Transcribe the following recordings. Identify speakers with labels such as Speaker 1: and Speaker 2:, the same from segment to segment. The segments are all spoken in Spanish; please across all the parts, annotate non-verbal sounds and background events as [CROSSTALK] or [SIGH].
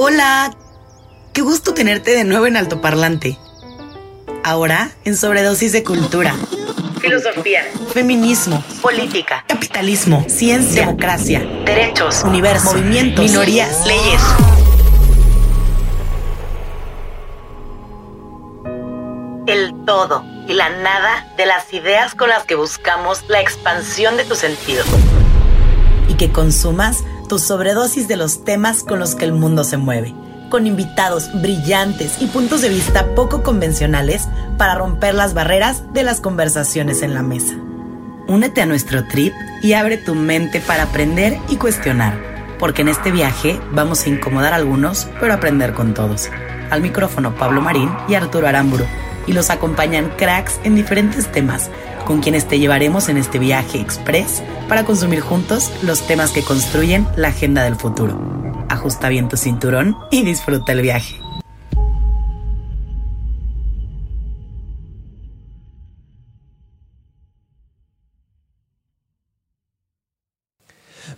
Speaker 1: Hola, qué gusto tenerte de nuevo en Altoparlante. Ahora en Sobredosis de Cultura. Filosofía, feminismo, política, capitalismo, ciencia, democracia, derechos, universo, movimientos, minorías, leyes. El todo y la nada de las ideas con las que buscamos la expansión de tu sentido. Y que consumas tu sobredosis de los temas con los que el mundo se mueve, con invitados brillantes y puntos de vista poco convencionales para romper las barreras de las conversaciones en la mesa. Únete a nuestro trip y abre tu mente para aprender y cuestionar, porque en este viaje vamos a incomodar a algunos, pero aprender con todos. Al micrófono Pablo Marín y Arturo Aramburu, y los acompañan cracks en diferentes temas, con quienes te llevaremos en este viaje express para consumir juntos los temas que construyen la agenda del futuro. Ajusta bien tu cinturón y disfruta el viaje.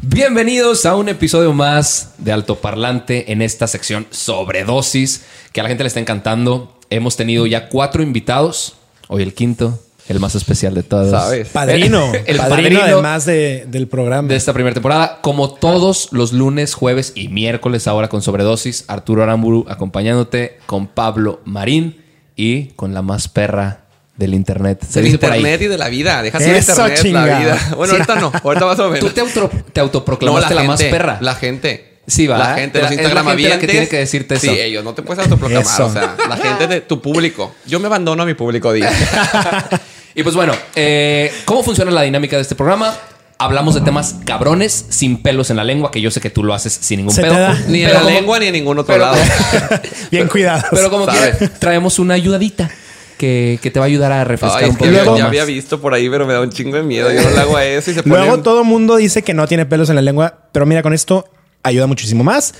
Speaker 2: Bienvenidos a un episodio más de Altoparlante en esta sección sobredosis que a la gente le está encantando. Hemos tenido ya cuatro invitados, hoy el quinto, el más especial de todos.
Speaker 3: ¿Sabes?
Speaker 4: Padrino.
Speaker 2: El
Speaker 4: padrino,
Speaker 2: padrino
Speaker 4: además de- del programa.
Speaker 2: de esta primera temporada. Como todos los lunes, jueves y miércoles, ahora con Sobredosis, Arturo Aramburu acompañándote con Pablo Marín y con la más perra del internet. Se
Speaker 3: Del
Speaker 2: dice por ahí.
Speaker 3: internet y de la vida. Deja el
Speaker 4: Eso,
Speaker 3: internet,
Speaker 4: chinga.
Speaker 3: la vida. Bueno, ahorita no. Ahorita más o menos.
Speaker 2: Tú te, auto- te autoproclamaste la, más
Speaker 3: gente,
Speaker 2: perra.
Speaker 3: La gente.
Speaker 2: Sí, va.
Speaker 3: La gente,
Speaker 2: La-
Speaker 3: los
Speaker 2: es la
Speaker 3: Instagram
Speaker 2: gente la que tiene que decirte eso.
Speaker 3: Sí, ellos no te puedes autoproclamar.
Speaker 4: Eso.
Speaker 3: O sea, la gente de tu público. Yo me abandono a mi público, dice. [LAUGHS]
Speaker 2: Y pues bueno, eh, ¿cómo funciona la dinámica de este programa? Hablamos de temas cabrones, sin pelos en la lengua, que yo sé que tú lo haces sin ningún
Speaker 4: Se te
Speaker 2: pedo.
Speaker 4: da.
Speaker 3: Ni en
Speaker 2: Pero
Speaker 3: la
Speaker 2: como-
Speaker 3: lengua ni en ningún otro
Speaker 2: pero-
Speaker 3: lado. [LAUGHS]
Speaker 4: Bien cuidados.
Speaker 2: Pero como
Speaker 3: ¿Sabes?
Speaker 2: que traemos una ayudadita que, que te va a ayudar a refrescar
Speaker 3: Ay,
Speaker 2: un
Speaker 3: es que
Speaker 2: poco.
Speaker 4: luego-
Speaker 3: ya había visto por ahí, pero me da un chingo de miedo. Yo no le hago a eso y se pone...
Speaker 4: Luego todo mundo dice que no tiene pelos en la lengua, pero mira, con esto ayuda muchísimo más.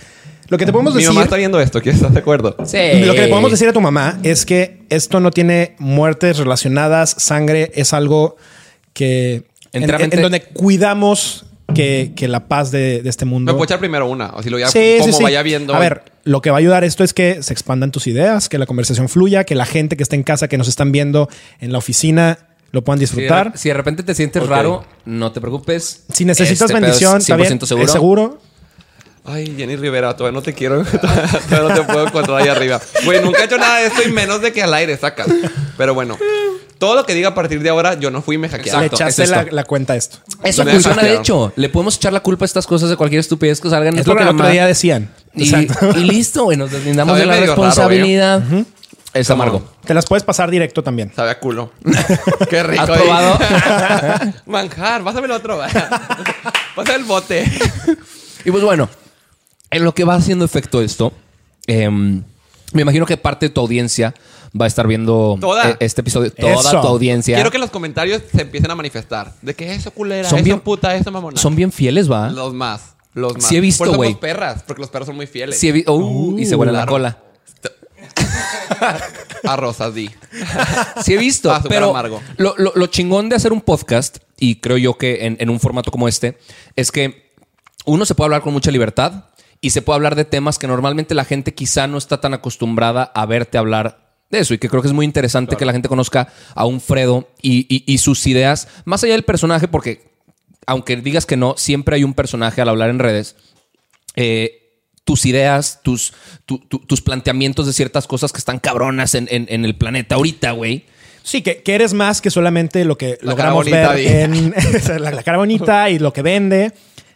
Speaker 4: Lo que te podemos
Speaker 3: Mi
Speaker 4: decir,
Speaker 3: mamá está viendo esto. ¿Quién estás de acuerdo?
Speaker 2: Sí.
Speaker 4: lo que le podemos decir a tu mamá es que esto no tiene muertes relacionadas, sangre, es algo que en,
Speaker 2: Enteramente-
Speaker 4: en donde cuidamos que, que la paz de, de este
Speaker 3: Me
Speaker 4: mundo.
Speaker 3: puedo echar primero una. O si lo ya
Speaker 4: Sí,
Speaker 3: como
Speaker 4: sí, sí.
Speaker 3: vaya viendo.
Speaker 4: A ver, lo que va a ayudar esto es que se expandan tus ideas, que la conversación fluya, que la gente que está en casa, que nos están viendo en la oficina, lo puedan
Speaker 2: Si de,
Speaker 4: disfrutar.
Speaker 2: si de repente te sientes
Speaker 3: Ok.
Speaker 2: raro, no te preocupes.
Speaker 4: Si necesitas
Speaker 2: Este
Speaker 4: bendición,
Speaker 2: es
Speaker 4: está bien,
Speaker 2: 100% seguro.
Speaker 4: es seguro.
Speaker 3: Ay, Jenny Rivera, todavía no te quiero. [LAUGHS] todavía no te puedo encontrar ahí arriba. Güey, nunca he hecho nada de esto y menos de que al aire sacas. Pero bueno, todo lo que diga a partir de ahora, yo no fui y me hackearon.
Speaker 4: Le echaste
Speaker 2: es
Speaker 4: la, cuenta a esto.
Speaker 2: Eso
Speaker 3: Me
Speaker 2: funciona de hecho. Le podemos echar la culpa a estas cosas de cualquier estupidez que salgan en
Speaker 4: Es
Speaker 2: el
Speaker 4: lo que el otro día decían.
Speaker 2: Y, listo, güey. Nos deslindamos de la
Speaker 3: raro, ¿eh?
Speaker 2: responsabilidad. Es
Speaker 3: Como-
Speaker 2: amargo.
Speaker 4: Te las puedes pasar directo también.
Speaker 3: Sabe a culo. [LAUGHS] Qué rico.
Speaker 2: ¿Has
Speaker 3: ahí.
Speaker 2: probado? [LAUGHS]
Speaker 3: Manjar, pásame el otro. Pásame el bote.
Speaker 2: Y pues bueno, en lo que va haciendo efecto esto, em, me imagino que parte de tu audiencia va a estar viendo
Speaker 3: Toda.
Speaker 2: eh, este episodio. Toda
Speaker 4: Eso.
Speaker 2: tu audiencia.
Speaker 3: Quiero que los comentarios se empiecen a manifestar. De que eso culera,
Speaker 2: Son
Speaker 3: eso
Speaker 2: bien-
Speaker 3: puta, eso mamona.
Speaker 2: Son bien fieles, ¿va?
Speaker 3: los más. Los más.
Speaker 2: Sí he visto, güey.
Speaker 3: perras, porque los perros son muy fieles.
Speaker 2: Sí, he vi- uh, y se huele la
Speaker 3: claro.
Speaker 2: cola. [LAUGHS]
Speaker 3: A rosas, [LAUGHS] di.
Speaker 2: Sí he visto,
Speaker 3: Ah,
Speaker 2: pero
Speaker 3: amargo.
Speaker 2: lo, lo- lo chingón de hacer un podcast, y creo yo que en, en un formato como este, es que uno se puede hablar con mucha libertad y se puede hablar de temas que normalmente la gente quizá no está tan acostumbrada a verte hablar de eso y que creo que es muy interesante que la gente conozca a un Fredo y, y- y sus ideas, más allá del personaje, porque aunque digas que no, siempre hay un personaje al hablar en redes. eh, tus ideas, tus, tu- tu- tus planteamientos de ciertas cosas que están cabronas en, en- en el planeta ahorita, güey.
Speaker 4: Sí, que, que eres más que solamente lo que
Speaker 3: La
Speaker 4: logramos
Speaker 3: cara bonita,
Speaker 4: ver en [LAUGHS] la, la cara bonita y lo que vende.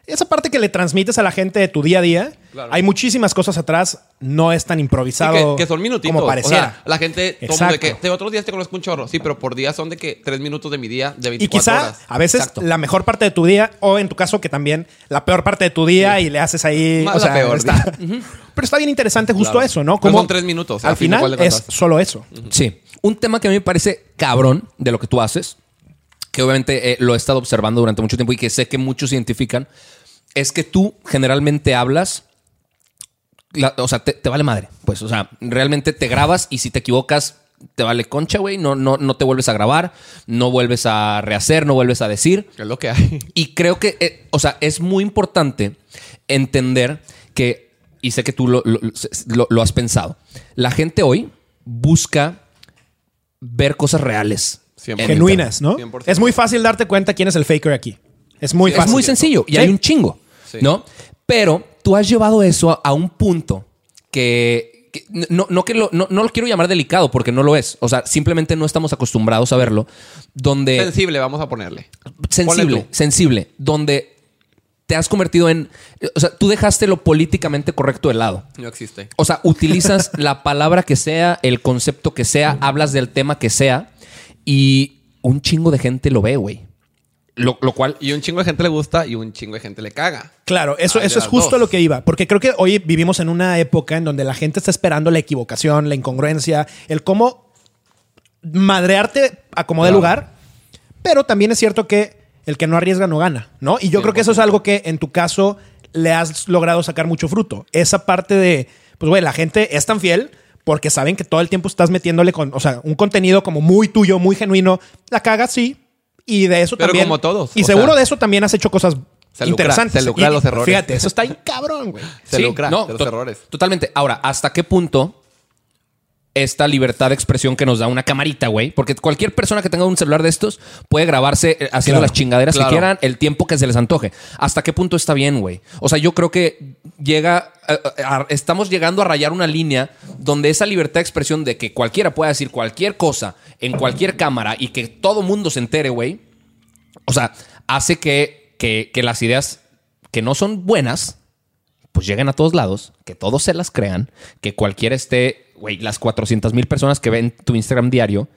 Speaker 4: Esa parte que le transmites a la gente de tu día a día,
Speaker 3: Claro.
Speaker 4: hay muchísimas cosas atrás, no es tan
Speaker 3: Sí,
Speaker 4: improvisado
Speaker 3: que, que son minutitos.
Speaker 4: como
Speaker 3: O
Speaker 4: pareciera.
Speaker 3: sea, la gente, mundo de que
Speaker 4: Exacto.
Speaker 3: de otros días te conozco un chorro. Sí, pero por día son de que tres minutos de mi día de 24
Speaker 4: y quizá
Speaker 3: horas.
Speaker 4: a veces
Speaker 2: Exacto.
Speaker 4: la mejor parte de tu día, o en tu caso que también la peor parte de tu día y le haces ahí.
Speaker 3: Más
Speaker 4: o
Speaker 3: la
Speaker 4: sea,
Speaker 3: peor,
Speaker 4: está- [LAUGHS] Pero está bien interesante justo
Speaker 3: Claro.
Speaker 4: eso, ¿no?
Speaker 3: Pero
Speaker 4: Como
Speaker 3: son tres minutos,
Speaker 4: Al final es solo eso.
Speaker 2: Sí. Un tema que a mí me parece cabrón de lo que tú haces, que obviamente eh, lo he estado observando durante mucho tiempo y que sé que muchos identifican, es que tú generalmente hablas. la- o sea, te, te vale madre. Pues, o sea, realmente te grabas y si te equivocas, te vale concha, güey. No, no, no te vuelves a grabar, no vuelves a rehacer, no vuelves a decir.
Speaker 3: Es lo que hay.
Speaker 2: Y creo que, eh, o sea, es muy importante entender que, y sé que tú lo, lo- lo- lo has pensado, la gente hoy busca ver cosas reales.
Speaker 3: 100%.
Speaker 4: Genuinas, ¿no?
Speaker 3: 100%.
Speaker 4: Es muy fácil darte cuenta quién es el faker aquí. Es muy
Speaker 2: Es
Speaker 4: fácil.
Speaker 2: muy sencillo y
Speaker 4: Sí.
Speaker 2: hay un chingo,
Speaker 3: Sí.
Speaker 2: ¿no? Pero tú has llevado eso a, a un punto que, que no, no que lo, no, no lo quiero llamar delicado porque no lo es. O sea, simplemente no estamos acostumbrados a verlo. Donde
Speaker 3: Sensible, vamos a ponerle.
Speaker 2: sensible, sensible, donde te has convertido en, o sea, tú dejaste lo políticamente correcto de lado.
Speaker 3: No existe.
Speaker 2: O sea, utilizas la palabra que sea, el concepto que sea, hablas del tema que sea y un chingo de gente lo ve, güey. Lo, lo cual
Speaker 3: Y un chingo de gente le gusta y un chingo de gente le caga.
Speaker 4: Claro, eso, eso es justo
Speaker 3: dos.
Speaker 4: lo que iba. Porque creo que hoy vivimos en una época en donde la gente está esperando la equivocación, la incongruencia, el cómo madrearte a como de
Speaker 3: Claro.
Speaker 4: lugar. Pero también es cierto que el que no arriesga no gana, ¿no? Y yo creo que eso es
Speaker 3: 100%.
Speaker 4: algo que en tu caso le has logrado sacar mucho fruto. Esa parte de, pues, güey, la gente es tan fiel porque saben que todo el tiempo estás metiéndole con, o sea, un contenido como muy tuyo, muy genuino. La cagas, sí. Y de eso
Speaker 3: Pero
Speaker 4: también.
Speaker 3: como todos,
Speaker 4: Y seguro
Speaker 3: sea,
Speaker 4: de eso también has hecho cosas
Speaker 3: se lucra-
Speaker 4: interesantes.
Speaker 3: se lucra
Speaker 4: Y-
Speaker 3: los errores.
Speaker 4: Fíjate, eso está bien cabrón, güey.
Speaker 3: Se lucra de los errores.
Speaker 2: Totalmente. Ahora, ¿hasta qué punto esta libertad de expresión que nos da una camarita, güey? Porque cualquier persona que tenga un celular de estos puede grabarse eh, haciendo
Speaker 4: Claro.
Speaker 2: las chingaderas
Speaker 3: Claro.
Speaker 2: que quieran el tiempo que se les antoje. ¿Hasta qué punto está bien, güey? O sea, yo creo que llega. eh, eh, a- estamos llegando a rayar una línea donde esa libertad de expresión de que cualquiera pueda decir cualquier cosa en cualquier cámara y que todo mundo se entere, güey. O sea, hace que, que, que las ideas que no son buenas, pues lleguen a todos lados, que todos se las crean, que cualquiera esté, güey, las 400 mil personas que ven tu Instagram diario,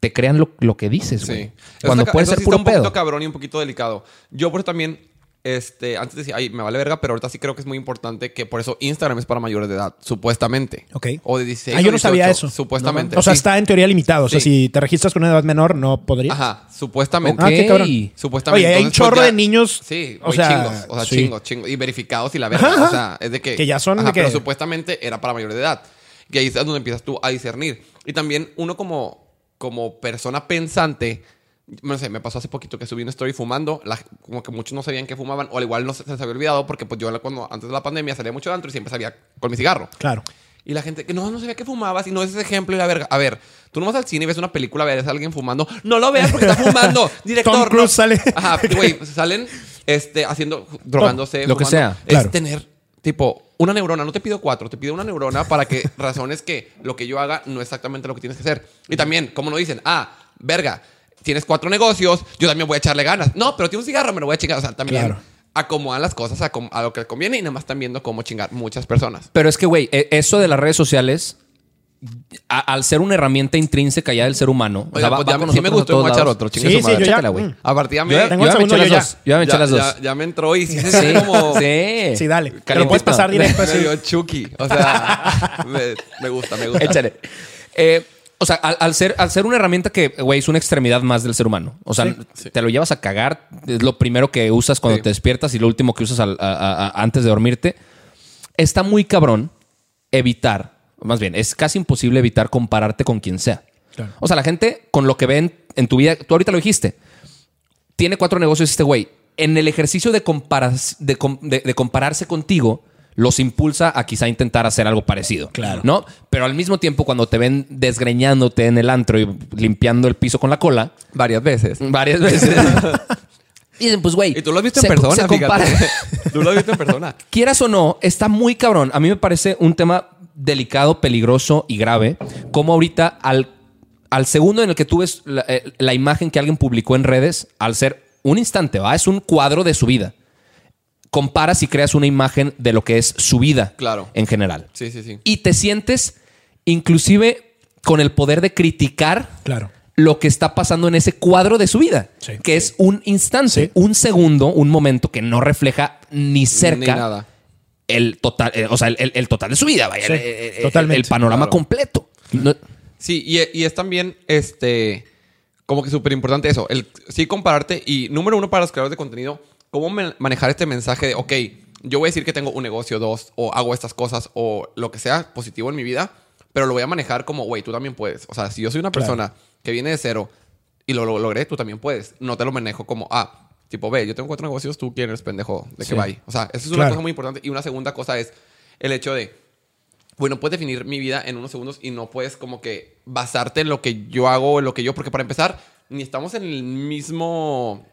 Speaker 2: te crean lo, lo que dices, güey.
Speaker 3: Sí.
Speaker 2: Cuando puede ser
Speaker 3: sí
Speaker 2: puro
Speaker 3: está un poquito
Speaker 2: pedo.
Speaker 3: cabrón y un poquito delicado. Yo por eso también, este, antes decía, ay, me vale verga, pero ahorita sí creo que es muy importante que por eso Instagram es para mayores de edad, supuestamente.
Speaker 4: Ok.
Speaker 3: O de 16
Speaker 4: Ah, yo no sabía
Speaker 3: 18,
Speaker 4: eso.
Speaker 3: Supuestamente.
Speaker 4: O sea,
Speaker 3: Sí.
Speaker 4: está en teoría limitado. O sea,
Speaker 3: Sí.
Speaker 4: si te registras con una edad menor, no podrías.
Speaker 3: Ajá, supuestamente.
Speaker 4: Ah, qué cabrón.
Speaker 3: Supuestamente.
Speaker 4: Oye, hay un
Speaker 3: pues,
Speaker 4: chorro
Speaker 3: ya-
Speaker 4: de niños.
Speaker 3: Sí,
Speaker 4: o sea,
Speaker 3: chingos. O sea,
Speaker 4: sí.
Speaker 3: chingos, chingos. Y verificados y la verdad.
Speaker 4: Ajá, ajá.
Speaker 3: O sea, es de que.
Speaker 4: Que ya son de que-
Speaker 3: Pero supuestamente era para mayores de edad. Y ahí es donde empiezas tú a discernir. Y también uno como, como persona pensante. No sé, me pasó hace poquito que subí una story fumando. la- como que muchos no sabían que fumaban. O al igual no se, se les había olvidado. Porque pues yo cuando antes de la pandemia salía mucho de antro y siempre salía con mi cigarro.
Speaker 4: Claro.
Speaker 3: Y la gente que no, no sabía que fumabas y no es ese ejemplo y la verga. A ver, tú no vas al cine y ves una película, ves a alguien fumando. No lo veas porque está [LAUGHS] fumando. Director.
Speaker 4: Tom Cruise
Speaker 3: no.
Speaker 4: sale.
Speaker 3: Ajá, güey, salen este, haciendo, drogándose.
Speaker 2: Lo que
Speaker 3: fumando.
Speaker 2: sea.
Speaker 3: Es
Speaker 4: Claro.
Speaker 3: tener, tipo, una neurona. No te pido cuatro, te pido una neurona para que [LAUGHS] razones que lo que yo haga no es exactamente lo que tienes que hacer. Y también, como no dicen, ah, verga, tienes cuatro negocios, yo también voy a echarle ganas. No, pero tiene un cigarro, me lo voy a chingar. O sea, también
Speaker 4: Claro.
Speaker 3: acomodan las cosas a, a lo que conviene y nada más están viendo cómo chingar muchas personas.
Speaker 2: Pero es que, güey, e- eso de las redes sociales, a- al ser una herramienta intrínseca ya del ser humano, o sea,
Speaker 3: pues
Speaker 2: va
Speaker 3: ya sí me
Speaker 2: a
Speaker 3: gustó
Speaker 2: todos
Speaker 3: voy a echar
Speaker 2: lados.
Speaker 3: otro, chingue
Speaker 4: Sí,
Speaker 3: su
Speaker 4: sí,
Speaker 3: madre.
Speaker 4: yo ya-
Speaker 2: Échatela, güey.
Speaker 4: Mm.
Speaker 3: A partir
Speaker 2: Yo, ya-
Speaker 4: Tengo
Speaker 2: yo me eché las
Speaker 4: yo
Speaker 2: dos. Yo ya me eché
Speaker 3: ya,
Speaker 2: las dos.
Speaker 3: ya- ya me entró y sí
Speaker 2: Sí,
Speaker 3: como
Speaker 2: sí.
Speaker 4: Sí, dale.
Speaker 2: Calientito.
Speaker 4: puedes pasar directo así.
Speaker 3: medio chucky. O sea, [LAUGHS] me, me gusta, me gusta.
Speaker 2: Échale. Eh, o sea, al, al ser, al ser una herramienta que, güey, es una extremidad más del ser humano. O sea, te lo llevas a cagar. Es lo primero que usas cuando
Speaker 3: Sí.
Speaker 2: te despiertas y lo último que usas al- a- a- a- antes de dormirte. Está muy cabrón evitar, más bien, es casi imposible evitar compararte con quien sea.
Speaker 4: Claro.
Speaker 2: O sea, la gente con lo que ven en tu vida, tú ahorita lo dijiste, tiene cuatro negocios este güey. En el ejercicio de, de, com- de- de compararse contigo, los impulsa a quizá intentar hacer algo parecido.
Speaker 4: Claro.
Speaker 2: ¿No? Pero al mismo tiempo, cuando te ven desgreñándote en el antro y limpiando el piso con la cola,
Speaker 3: Varias veces.
Speaker 2: varias veces. [LAUGHS] dicen, pues, güey.
Speaker 3: Y tú lo has visto
Speaker 2: se-
Speaker 3: en persona,
Speaker 2: se compara- [LAUGHS]
Speaker 3: tú lo has visto en persona. [LAUGHS]
Speaker 2: Quieras o no, está muy cabrón. A mí me parece un tema delicado, peligroso y grave. Como ahorita, al, al segundo en el que tú ves la, eh, la imagen que alguien publicó en redes, al ser un instante, ¿va? Es un cuadro de su vida. comparas y creas una imagen de lo que es su vida
Speaker 3: Claro.
Speaker 2: en general.
Speaker 3: Sí, sí, sí.
Speaker 2: Y te sientes inclusive con el poder de criticar
Speaker 4: Claro.
Speaker 2: lo que está pasando en ese cuadro de su vida,
Speaker 4: Sí.
Speaker 2: que es un instante,
Speaker 4: Sí.
Speaker 2: un segundo, un momento que no refleja ni cerca
Speaker 3: Ni nada.
Speaker 2: El total, eh, o sea, el, el- el total de su vida, vaya,
Speaker 4: Sí,
Speaker 2: el-
Speaker 4: totalmente.
Speaker 2: el panorama
Speaker 3: Claro.
Speaker 2: completo. No-
Speaker 3: Sí, y, y es también, este, como que súper importante eso, el sí compararte y número uno para los creadores de contenido, cómo me- manejar este mensaje de, ok, yo voy a decir que tengo un negocio, dos, o hago estas cosas, o lo que sea positivo en mi vida, pero lo voy a manejar como, güey, tú también puedes. O sea, si yo soy una
Speaker 4: Claro.
Speaker 3: persona que viene de cero y lo, lo logré, tú también puedes. No te lo manejo como, ah, tipo, ve, yo tengo cuatro negocios, tú quién eres pendejo, de
Speaker 4: Sí.
Speaker 3: que vaya. O sea, eso es una
Speaker 4: Claro.
Speaker 3: cosa muy importante. Y una segunda cosa es el hecho de, bueno, puedes definir mi vida en unos segundos y no puedes como que basarte en lo que yo hago, en lo que yo, porque para empezar, ni estamos en el mismo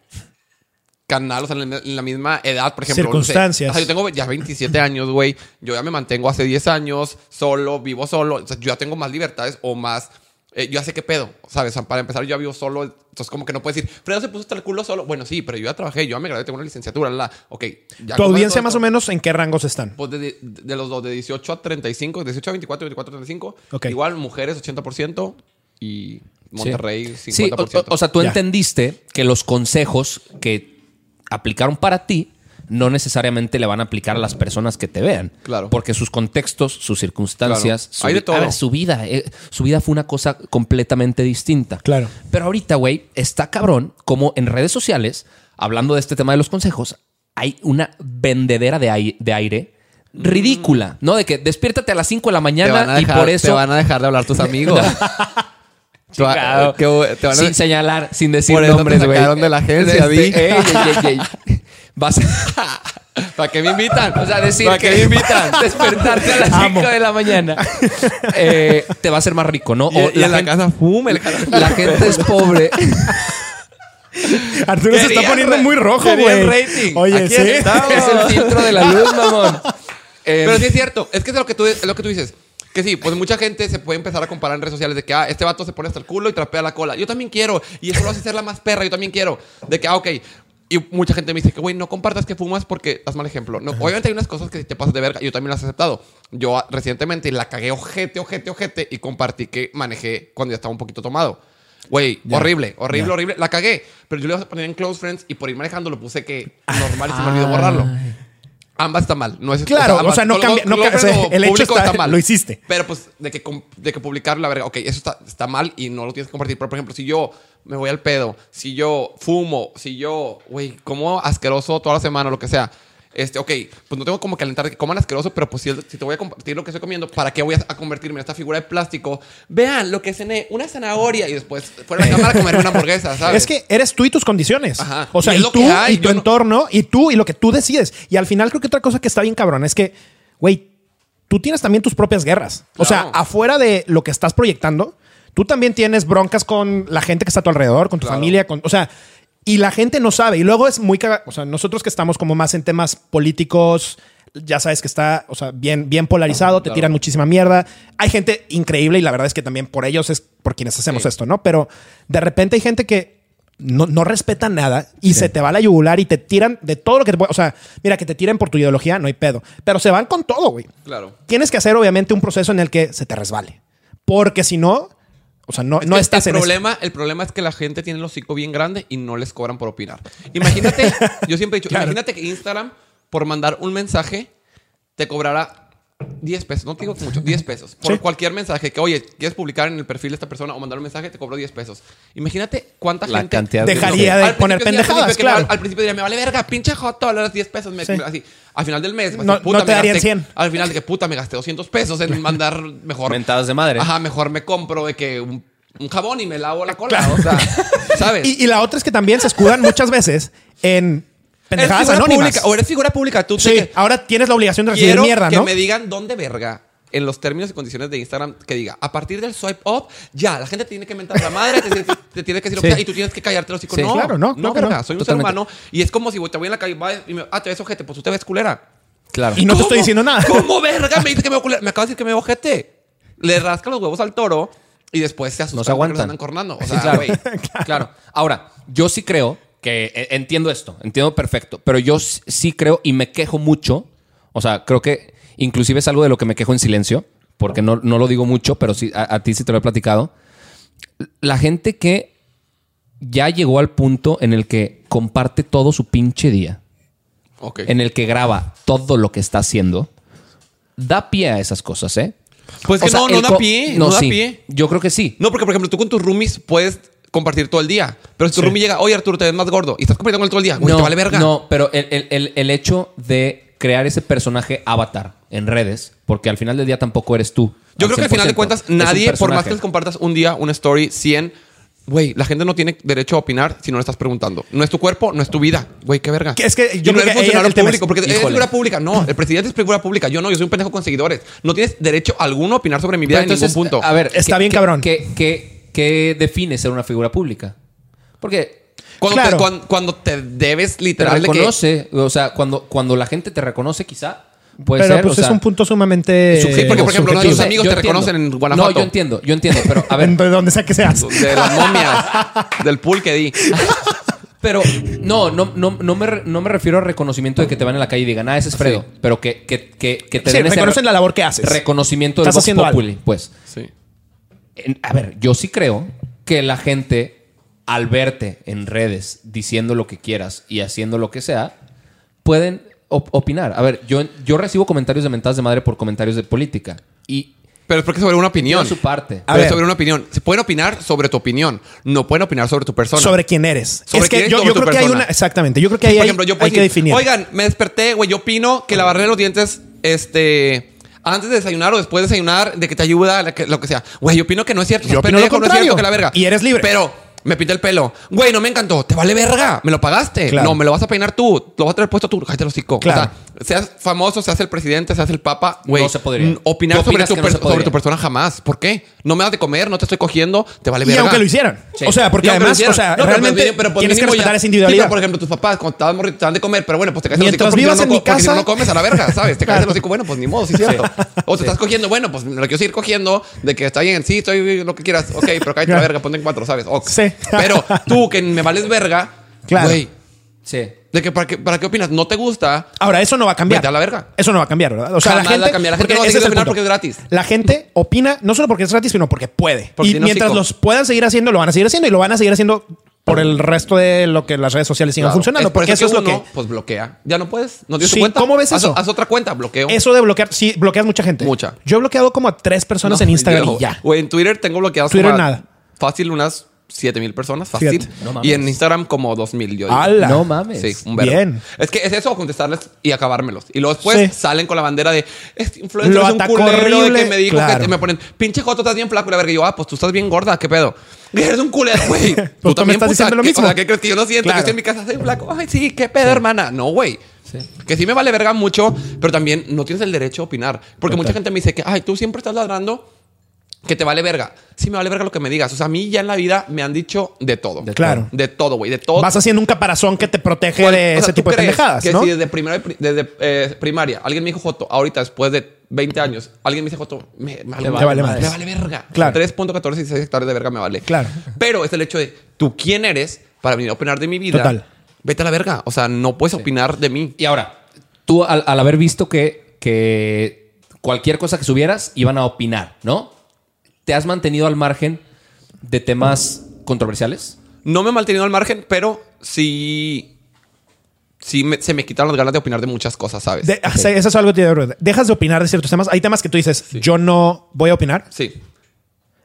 Speaker 3: canal, o sea, en la- misma edad, por ejemplo. no sé.
Speaker 4: Circunstancias.
Speaker 3: o sea, yo tengo ya 27 años, güey. Yo ya me mantengo hace 10 años, solo, vivo solo. O sea, yo ya tengo más libertades o más... eh, yo ya sé qué pedo, ¿sabes? Para empezar, yo ya vivo solo. Entonces, como que no puedes decir, Fredo se puso hasta el culo solo. Bueno, sí, pero yo ya trabajé, yo ya me gradué, tengo una licenciatura, la, Ok. Ya
Speaker 4: ¿Tu audiencia más
Speaker 3: esto-
Speaker 4: o menos en qué rangos están?
Speaker 3: pues de, de- de los dos, de 18 a 35, 18 a 24, 24 a 35.
Speaker 4: Ok.
Speaker 3: Igual mujeres 80% y Monterrey
Speaker 2: Sí,
Speaker 3: 50%.
Speaker 2: o, o sea, tú
Speaker 4: Ya.
Speaker 2: entendiste que los consejos que aplicaron para ti no necesariamente le van a aplicar a las personas que te vean.
Speaker 3: Claro.
Speaker 2: Porque sus contextos, sus circunstancias,
Speaker 3: Claro.
Speaker 2: su,
Speaker 3: Hay de
Speaker 2: vi-
Speaker 3: todo.
Speaker 2: a ver, su vida, eh, su vida fue una cosa completamente distinta.
Speaker 4: Claro.
Speaker 2: Pero ahorita, güey, está cabrón como en redes sociales, hablando de este tema de los consejos, hay una vendedera de ai- de aire ridícula, ¿no? De que despiértate a las 5 de la
Speaker 3: te
Speaker 2: mañana
Speaker 3: van, a
Speaker 2: y
Speaker 3: dejar,
Speaker 2: por eso...
Speaker 3: te van a dejar de hablar tus [LAUGHS] amigos. Te va- te van a-
Speaker 2: sin señalar, sin decir
Speaker 3: Por te
Speaker 2: nombres, güey.
Speaker 3: sacaron de la agencia,
Speaker 2: Este,
Speaker 3: vi.
Speaker 2: ey, ey, ey, [LAUGHS] Vas [LAUGHS]
Speaker 3: ¿Para qué me invitan?
Speaker 2: o sea, decir
Speaker 3: ¿Para
Speaker 2: que
Speaker 3: me invitan?
Speaker 2: despertarte a las
Speaker 4: Amo.
Speaker 2: 5 de la mañana [LAUGHS] eh, te va a hacer más rico, ¿no?
Speaker 3: Y,
Speaker 2: O
Speaker 3: y en la casa, fum, el
Speaker 2: la gente es pobre. [LAUGHS]
Speaker 4: Arturo se está poniendo muy rojo, güey.
Speaker 3: rating.
Speaker 4: Oye,
Speaker 3: Aquí
Speaker 4: sí.
Speaker 3: estamos.
Speaker 2: es el filtro de la luz, mamón. Eh,
Speaker 3: Pero sí es cierto. Es que es lo que tú, es lo que tú dices. Que sí, pues mucha gente se puede empezar a comparar en redes sociales de que, ah, este vato se pone hasta el culo y trapea la cola. Yo también quiero. Y eso lo hace ser la más perra. Yo también quiero. De que, ah, ok. Y mucha gente me dice que, güey, no compartas que fumas porque das mal ejemplo. No, obviamente hay unas cosas que te pasas de verga. Yo también las he aceptado. Yo ah, recientemente la cagué ojete, ojete, ojete y compartí que manejé cuando ya estaba un poquito tomado. Güey, horrible, horrible,
Speaker 4: Ya.
Speaker 3: horrible. La cagué. Pero yo le iba a poner en Close Friends y por ir manejando lo puse que normal y se me olvidó borrarlo. Ambas está mal. No es,
Speaker 4: Claro, o sea, no cambia- no o sea, el hecho está- lo hiciste.
Speaker 3: Pero pues de que, de que publicar la verga, ok, eso está, está mal y no lo tienes que compartir. Pero por ejemplo, si yo me voy al pedo, si yo fumo, si yo, güey, como asqueroso toda la semana lo que sea. Este, ok, pues no tengo como que alentar de que coman asqueroso, pero pues si, si te voy a compartir lo que estoy comiendo, ¿para qué voy a, convertirme en esta figura de plástico? Vean lo que cené, una zanahoria y después fuera a la cámara a comerme una hamburguesa, [LAUGHS] ¿sabes?
Speaker 4: Es que eres tú y tus condiciones.
Speaker 3: Ajá.
Speaker 4: O sea,
Speaker 3: Y
Speaker 4: y,
Speaker 3: es lo
Speaker 4: tú
Speaker 3: que hay,
Speaker 4: y tu
Speaker 3: no-
Speaker 4: entorno y tú y lo que tú decides. Y al final creo que otra cosa que está bien cabrón es que, güey, tú tienes también tus propias guerras. O sea, afuera de lo que estás proyectando, tú también tienes broncas con la gente que está a tu alrededor, con tu
Speaker 3: Claro.
Speaker 4: familia, con, o sea, y la gente no sabe. Y luego es muy caga- O sea, nosotros que estamos como más en temas políticos, ya sabes que está, o sea, bien, bien polarizado, te
Speaker 3: Claro.
Speaker 4: tiran muchísima mierda. Hay gente increíble y la verdad es que también por ellos es por quienes hacemos
Speaker 3: Sí.
Speaker 4: esto, ¿no? Pero de repente hay gente que no, no respeta nada y se te va a la yugular y te tiran de todo lo que te puede. O sea, mira, que te tiren por tu ideología, no hay pedo. Pero se van con todo, güey.
Speaker 3: Claro.
Speaker 4: Tienes que hacer, obviamente, un proceso en el que se te resbale. Porque si no, o sea, no,
Speaker 3: Es
Speaker 4: no estás
Speaker 3: el
Speaker 4: en eso.
Speaker 3: problema, El problema es que la gente tiene el hocico bien grande y no les cobran por opinar. Imagínate, [LAUGHS] yo siempre he dicho,
Speaker 4: Claro.
Speaker 3: imagínate que Instagram, por mandar un mensaje, te cobrara 10 pesos. No te digo que mucho, 10 pesos. Por
Speaker 4: Sí.
Speaker 3: cualquier mensaje que, oye, quieres publicar en el perfil de esta persona o mandar un mensaje, te cobro 10 pesos. Imagínate cuánta
Speaker 2: La
Speaker 3: gente...
Speaker 2: cantidad de-
Speaker 4: Dejaría de
Speaker 3: Al
Speaker 4: poner pendejadas,
Speaker 3: me-
Speaker 4: claro.
Speaker 3: Al principio diría, me vale verga, pinche joto, las 10 pesos. me-
Speaker 4: Sí.
Speaker 3: Así. Al final del mes,
Speaker 4: No-
Speaker 3: así, puta,
Speaker 4: no te
Speaker 3: me
Speaker 4: darían
Speaker 3: gasté-
Speaker 4: 100.
Speaker 3: Al final de que puta, me gasté 200 pesos en mandar mejor.
Speaker 2: Mentadas de madre.
Speaker 3: Ajá, mejor me compro de que un, un jabón y me lavo la cola. O sea, ¿sabes? [LAUGHS]
Speaker 4: Y, y la otra es que también se escudan muchas veces en pendejadas anónimas.
Speaker 3: pública, o eres figura pública. Tú
Speaker 4: Sí,
Speaker 3: te-
Speaker 4: ahora tienes la obligación de recibir
Speaker 3: quiero
Speaker 4: mierda,
Speaker 3: que
Speaker 4: ¿no?
Speaker 3: me digan dónde verga en los términos y condiciones de Instagram que diga a partir del swipe up ya la gente tiene que mentar la madre te, te- te tiene que decir lo que
Speaker 4: Sí.
Speaker 3: y tú tienes que callarte los hijos
Speaker 2: Sí.
Speaker 3: no
Speaker 4: Claro, no,
Speaker 3: no
Speaker 4: claro que
Speaker 3: verga
Speaker 4: no.
Speaker 3: soy un
Speaker 2: Totalmente.
Speaker 3: ser humano y es como si te voy en la calle y me, ah te ves ojete pues tú te ves culera
Speaker 2: Claro.
Speaker 4: Y no te estoy diciendo nada.
Speaker 3: ¿Cómo verga me dice que me veo culera? Me acaba de decir que me veo ojete le rasca los huevos al toro y después se asusta
Speaker 2: No se aguantan.
Speaker 3: los andan cornando o
Speaker 2: Sí,
Speaker 3: sea
Speaker 2: claro.
Speaker 3: güey [LAUGHS]
Speaker 2: claro. Ahora, yo sí creo que eh, entiendo esto, entiendo perfecto, pero yo sí creo y me quejo mucho, o sea, creo que inclusive es algo de lo que me quejo en silencio, porque no, no lo digo mucho, pero sí, a, a ti sí te lo he platicado. La gente que ya llegó al punto en el que comparte todo su pinche día,
Speaker 3: Ok.
Speaker 2: en el que graba todo lo que está haciendo, da pie a esas cosas, ¿eh?
Speaker 3: Pues
Speaker 2: O
Speaker 3: que
Speaker 2: sea,
Speaker 3: no, no da pie. No, da
Speaker 2: sí.
Speaker 3: pie.
Speaker 2: Yo creo que sí.
Speaker 3: No, porque por ejemplo, tú con tus roomies puedes compartir todo el día. Pero si tu
Speaker 4: Sí.
Speaker 3: roomie llega, oye Arturo, te ves más gordo y estás compartiendo con él todo el día, güey, te vale verga.
Speaker 2: No, pero el, el- el- el hecho de crear ese personaje avatar en redes, porque al final del día tampoco eres tú.
Speaker 3: Yo creo que al final de
Speaker 2: 100%.
Speaker 3: cuentas, nadie, por más que les compartas un día una story 100, güey, la gente no tiene derecho a opinar si no le estás preguntando. No es tu cuerpo, no es tu vida. Güey, qué verga.
Speaker 4: Que es que yo
Speaker 3: no
Speaker 4: creo
Speaker 3: eres
Speaker 4: que
Speaker 3: funcionario público, porque es
Speaker 2: Híjole.
Speaker 3: figura pública. No, el presidente es figura pública. Yo no, yo soy un pendejo con seguidores. No tienes derecho alguno a opinar sobre mi vida
Speaker 2: Pero
Speaker 3: en ningún punto.
Speaker 2: A ver,
Speaker 4: Está
Speaker 2: ¿qué-
Speaker 4: bien cabrón.
Speaker 2: ¿qué, qué, qué define ser una figura pública? Porque
Speaker 3: cuando,
Speaker 4: claro.
Speaker 3: te, cuando, cuando te debes
Speaker 2: te
Speaker 3: literal que-
Speaker 2: reconoce, o sea, cuando, cuando la gente te reconoce, quizá puede
Speaker 4: Pero
Speaker 2: ser.
Speaker 4: pues
Speaker 2: o sea,
Speaker 4: es un punto sumamente.
Speaker 3: Sí, porque, por ejemplo, tus amigos
Speaker 2: yo
Speaker 3: te
Speaker 2: entiendo.
Speaker 3: reconocen en Guanajuato.
Speaker 2: No, yo entiendo, yo entiendo, pero a ver, [LAUGHS]
Speaker 4: de donde sea que seas.
Speaker 3: de las momias, del pool que di. [LAUGHS]
Speaker 2: Pero no, no, no, no, me, re- no me refiero a reconocimiento de que te van en la calle y digan, ah, ese es Fredo. Pero que, que, que, que te
Speaker 4: Sí,
Speaker 2: den
Speaker 4: reconocen
Speaker 2: re-
Speaker 4: la labor que haces.
Speaker 2: reconocimiento del
Speaker 4: Estás
Speaker 2: Vox
Speaker 4: haciendo algo.
Speaker 2: Populi. Pues,
Speaker 3: Sí.
Speaker 2: En- a ver, yo sí creo que la gente, al verte en redes diciendo lo que quieras y haciendo lo que sea, pueden op- opinar. A ver, yo, yo recibo comentarios de mentadas de madre por comentarios de política. Y
Speaker 3: Pero es porque sobre una opinión.
Speaker 2: su parte.
Speaker 4: A
Speaker 3: Pero
Speaker 4: ver.
Speaker 3: sobre una opinión. Se pueden opinar sobre tu opinión. No pueden opinar sobre tu persona.
Speaker 4: Sobre quién eres.
Speaker 3: Sobre
Speaker 4: es que
Speaker 3: quién
Speaker 4: yo,
Speaker 3: sobre
Speaker 4: yo
Speaker 3: tu
Speaker 4: creo que hay
Speaker 3: persona.
Speaker 4: una. Exactamente. Yo creo que ahí
Speaker 3: Por
Speaker 4: hay,
Speaker 3: ejemplo, yo
Speaker 4: hay que
Speaker 3: decir,
Speaker 4: definir.
Speaker 3: Oigan, me desperté, güey. Yo opino que lavarle los dientes, este. Antes de desayunar o después de desayunar, de que te ayuda, la que- lo que sea. Güey, yo opino que no es cierto.
Speaker 4: Yo opino lo
Speaker 3: pendejo, no es
Speaker 4: contrario.
Speaker 3: cierto, que la verga.
Speaker 4: Y eres libre.
Speaker 3: Pero me pinté el pelo. Güey, no me encantó. Te vale verga. Me lo pagaste.
Speaker 4: Claro.
Speaker 3: No, me lo vas a peinar tú. Lo vas a tener puesto tú. Cállate los hocico.
Speaker 4: Claro.
Speaker 3: O sea, seas famoso, seas el presidente, seas el papa. Güey,
Speaker 2: No se podría.
Speaker 3: n- Opinar
Speaker 2: ¿Tú
Speaker 3: sobre tu,
Speaker 2: no se
Speaker 3: sobre tu persona jamás. ¿Por qué? No me das de comer, no te estoy cogiendo. Te vale
Speaker 4: y
Speaker 3: verga.
Speaker 4: aunque lo hicieran.
Speaker 2: Sí.
Speaker 4: O sea, porque
Speaker 3: Y
Speaker 4: además, o sea,
Speaker 3: No, pero
Speaker 4: realmente
Speaker 3: pues, pero
Speaker 4: tienes que respetar
Speaker 3: ya-
Speaker 4: esa
Speaker 3: Sí,
Speaker 4: individualidad.
Speaker 3: pero, por ejemplo, tus papás, cuando estabas morrito, te dan de comer, pero bueno, pues te caes el
Speaker 4: Mientras
Speaker 3: hocico porque
Speaker 4: vivas en mi casa-
Speaker 3: no comes a la verga, ¿sabes? Te caes el [LAUGHS]
Speaker 4: Claro.
Speaker 3: hocico, bueno, pues ni modo, sí es cierto. O te estás cogiendo, bueno, pues me lo quiero seguir cogiendo, de que está bien, sí, estoy lo que quieras, ok, pero cállate la verga, ponte en cuatro, ¿sabes?
Speaker 4: Sí. [LAUGHS]
Speaker 3: Pero tú, que me vales verga,
Speaker 4: Claro.
Speaker 3: güey,
Speaker 2: Sí.
Speaker 3: de que para, qué, ¿para qué opinas? ¿No te gusta?
Speaker 4: Ahora, eso no va a cambiar.
Speaker 3: Vete a la verga.
Speaker 4: Eso no va a cambiar, ¿verdad? O sea,
Speaker 3: Jamás
Speaker 4: la gente.
Speaker 3: va a cambiar. La gente
Speaker 4: porque
Speaker 3: no va a seguir opinar
Speaker 4: punto.
Speaker 3: porque es gratis.
Speaker 4: La gente opina no solo porque es gratis, sino porque puede.
Speaker 3: Porque
Speaker 4: y mientras los puedan seguir haciendo, lo van a seguir haciendo y lo van a seguir haciendo por el resto de lo que las redes sociales sigan
Speaker 3: Claro.
Speaker 4: funcionando.
Speaker 3: Es por
Speaker 4: porque eso, es lo
Speaker 3: uno,
Speaker 4: que.
Speaker 3: Pues bloquea. Ya no puedes. ¿No tienes
Speaker 4: Sí,
Speaker 3: tu cuenta?
Speaker 4: ¿cómo ves
Speaker 3: Haz-
Speaker 4: eso?
Speaker 3: Haz, otra cuenta, bloqueo.
Speaker 4: Eso de bloquear, sí, bloqueas mucha gente.
Speaker 3: Mucha.
Speaker 4: Yo he bloqueado como a tres personas
Speaker 3: No,
Speaker 4: en Instagram
Speaker 3: yo-
Speaker 4: y ya.
Speaker 3: Güey, en Twitter tengo bloqueados
Speaker 4: Twitter
Speaker 3: como
Speaker 4: nada.
Speaker 3: Fácil unas 7 mil personas, fácil.
Speaker 2: No mames.
Speaker 3: y en Instagram como 2 mil. Yo digo.
Speaker 4: ¡Hala!
Speaker 2: No mames.
Speaker 3: Sí, un verbo.
Speaker 4: Bien.
Speaker 3: Es que es eso, contestarles y acabármelos. Y luego después
Speaker 4: Sí.
Speaker 3: salen con la bandera de este influencer
Speaker 4: Lo
Speaker 3: es un
Speaker 4: atacó
Speaker 3: culero de
Speaker 4: horrible.
Speaker 3: que me dijo
Speaker 4: Claro.
Speaker 3: que me ponen, pinche Joto, estás bien flaco. Y la verga, y yo, ah, pues tú estás bien gorda, ¿qué pedo? [LAUGHS] Eres un culero, güey.
Speaker 4: tú me estás diciendo lo
Speaker 3: ¿qué-
Speaker 4: mismo.
Speaker 3: O sea, ¿qué crees que yo no siento?
Speaker 4: Claro.
Speaker 3: Que estoy en mi casa, soy flaco. Ay, sí, ¿qué pedo, hermana? No, güey. Que sí me vale verga mucho, pero también no tienes el derecho a opinar. Porque mucha gente me dice que, ay, tú siempre estás ladrando que te vale verga. Sí, me vale verga lo que me digas. O sea, a mí ya en la vida me han dicho de todo.
Speaker 4: De Claro.
Speaker 3: De todo, güey. De todo.
Speaker 4: Vas haciendo un caparazón que te protege
Speaker 3: ¿Cuál-
Speaker 4: de
Speaker 3: o sea,
Speaker 4: ese
Speaker 3: ¿tú
Speaker 4: tipo de pendejadas,
Speaker 3: que
Speaker 4: ¿no?
Speaker 3: si desde, primero, desde eh, primaria alguien me dijo Joto, ahorita después de 20 años, alguien me dice Joto, me, me vale,
Speaker 4: vale
Speaker 3: me
Speaker 4: madres.
Speaker 3: me vale verga.
Speaker 4: Claro.
Speaker 3: 3.14 hectáreas de verga me vale.
Speaker 4: Claro.
Speaker 3: Pero es el hecho de tú quién eres para venir a opinar de mi vida.
Speaker 4: Total.
Speaker 3: Vete a la verga. O sea, no puedes opinar de mí.
Speaker 2: Y ahora, tú al, al haber visto que, que cualquier cosa que subieras iban a opinar, ¿no? ¿Te has mantenido al margen de temas controversiales?
Speaker 3: No me he mantenido al margen, pero sí. Sí me- se me quitaron las ganas de opinar de muchas cosas, ¿sabes?
Speaker 4: De- sea, Eso es algo que te digo, Dejas de opinar de ciertos temas. Hay temas que tú dices, yo no voy a opinar.
Speaker 3: Sí.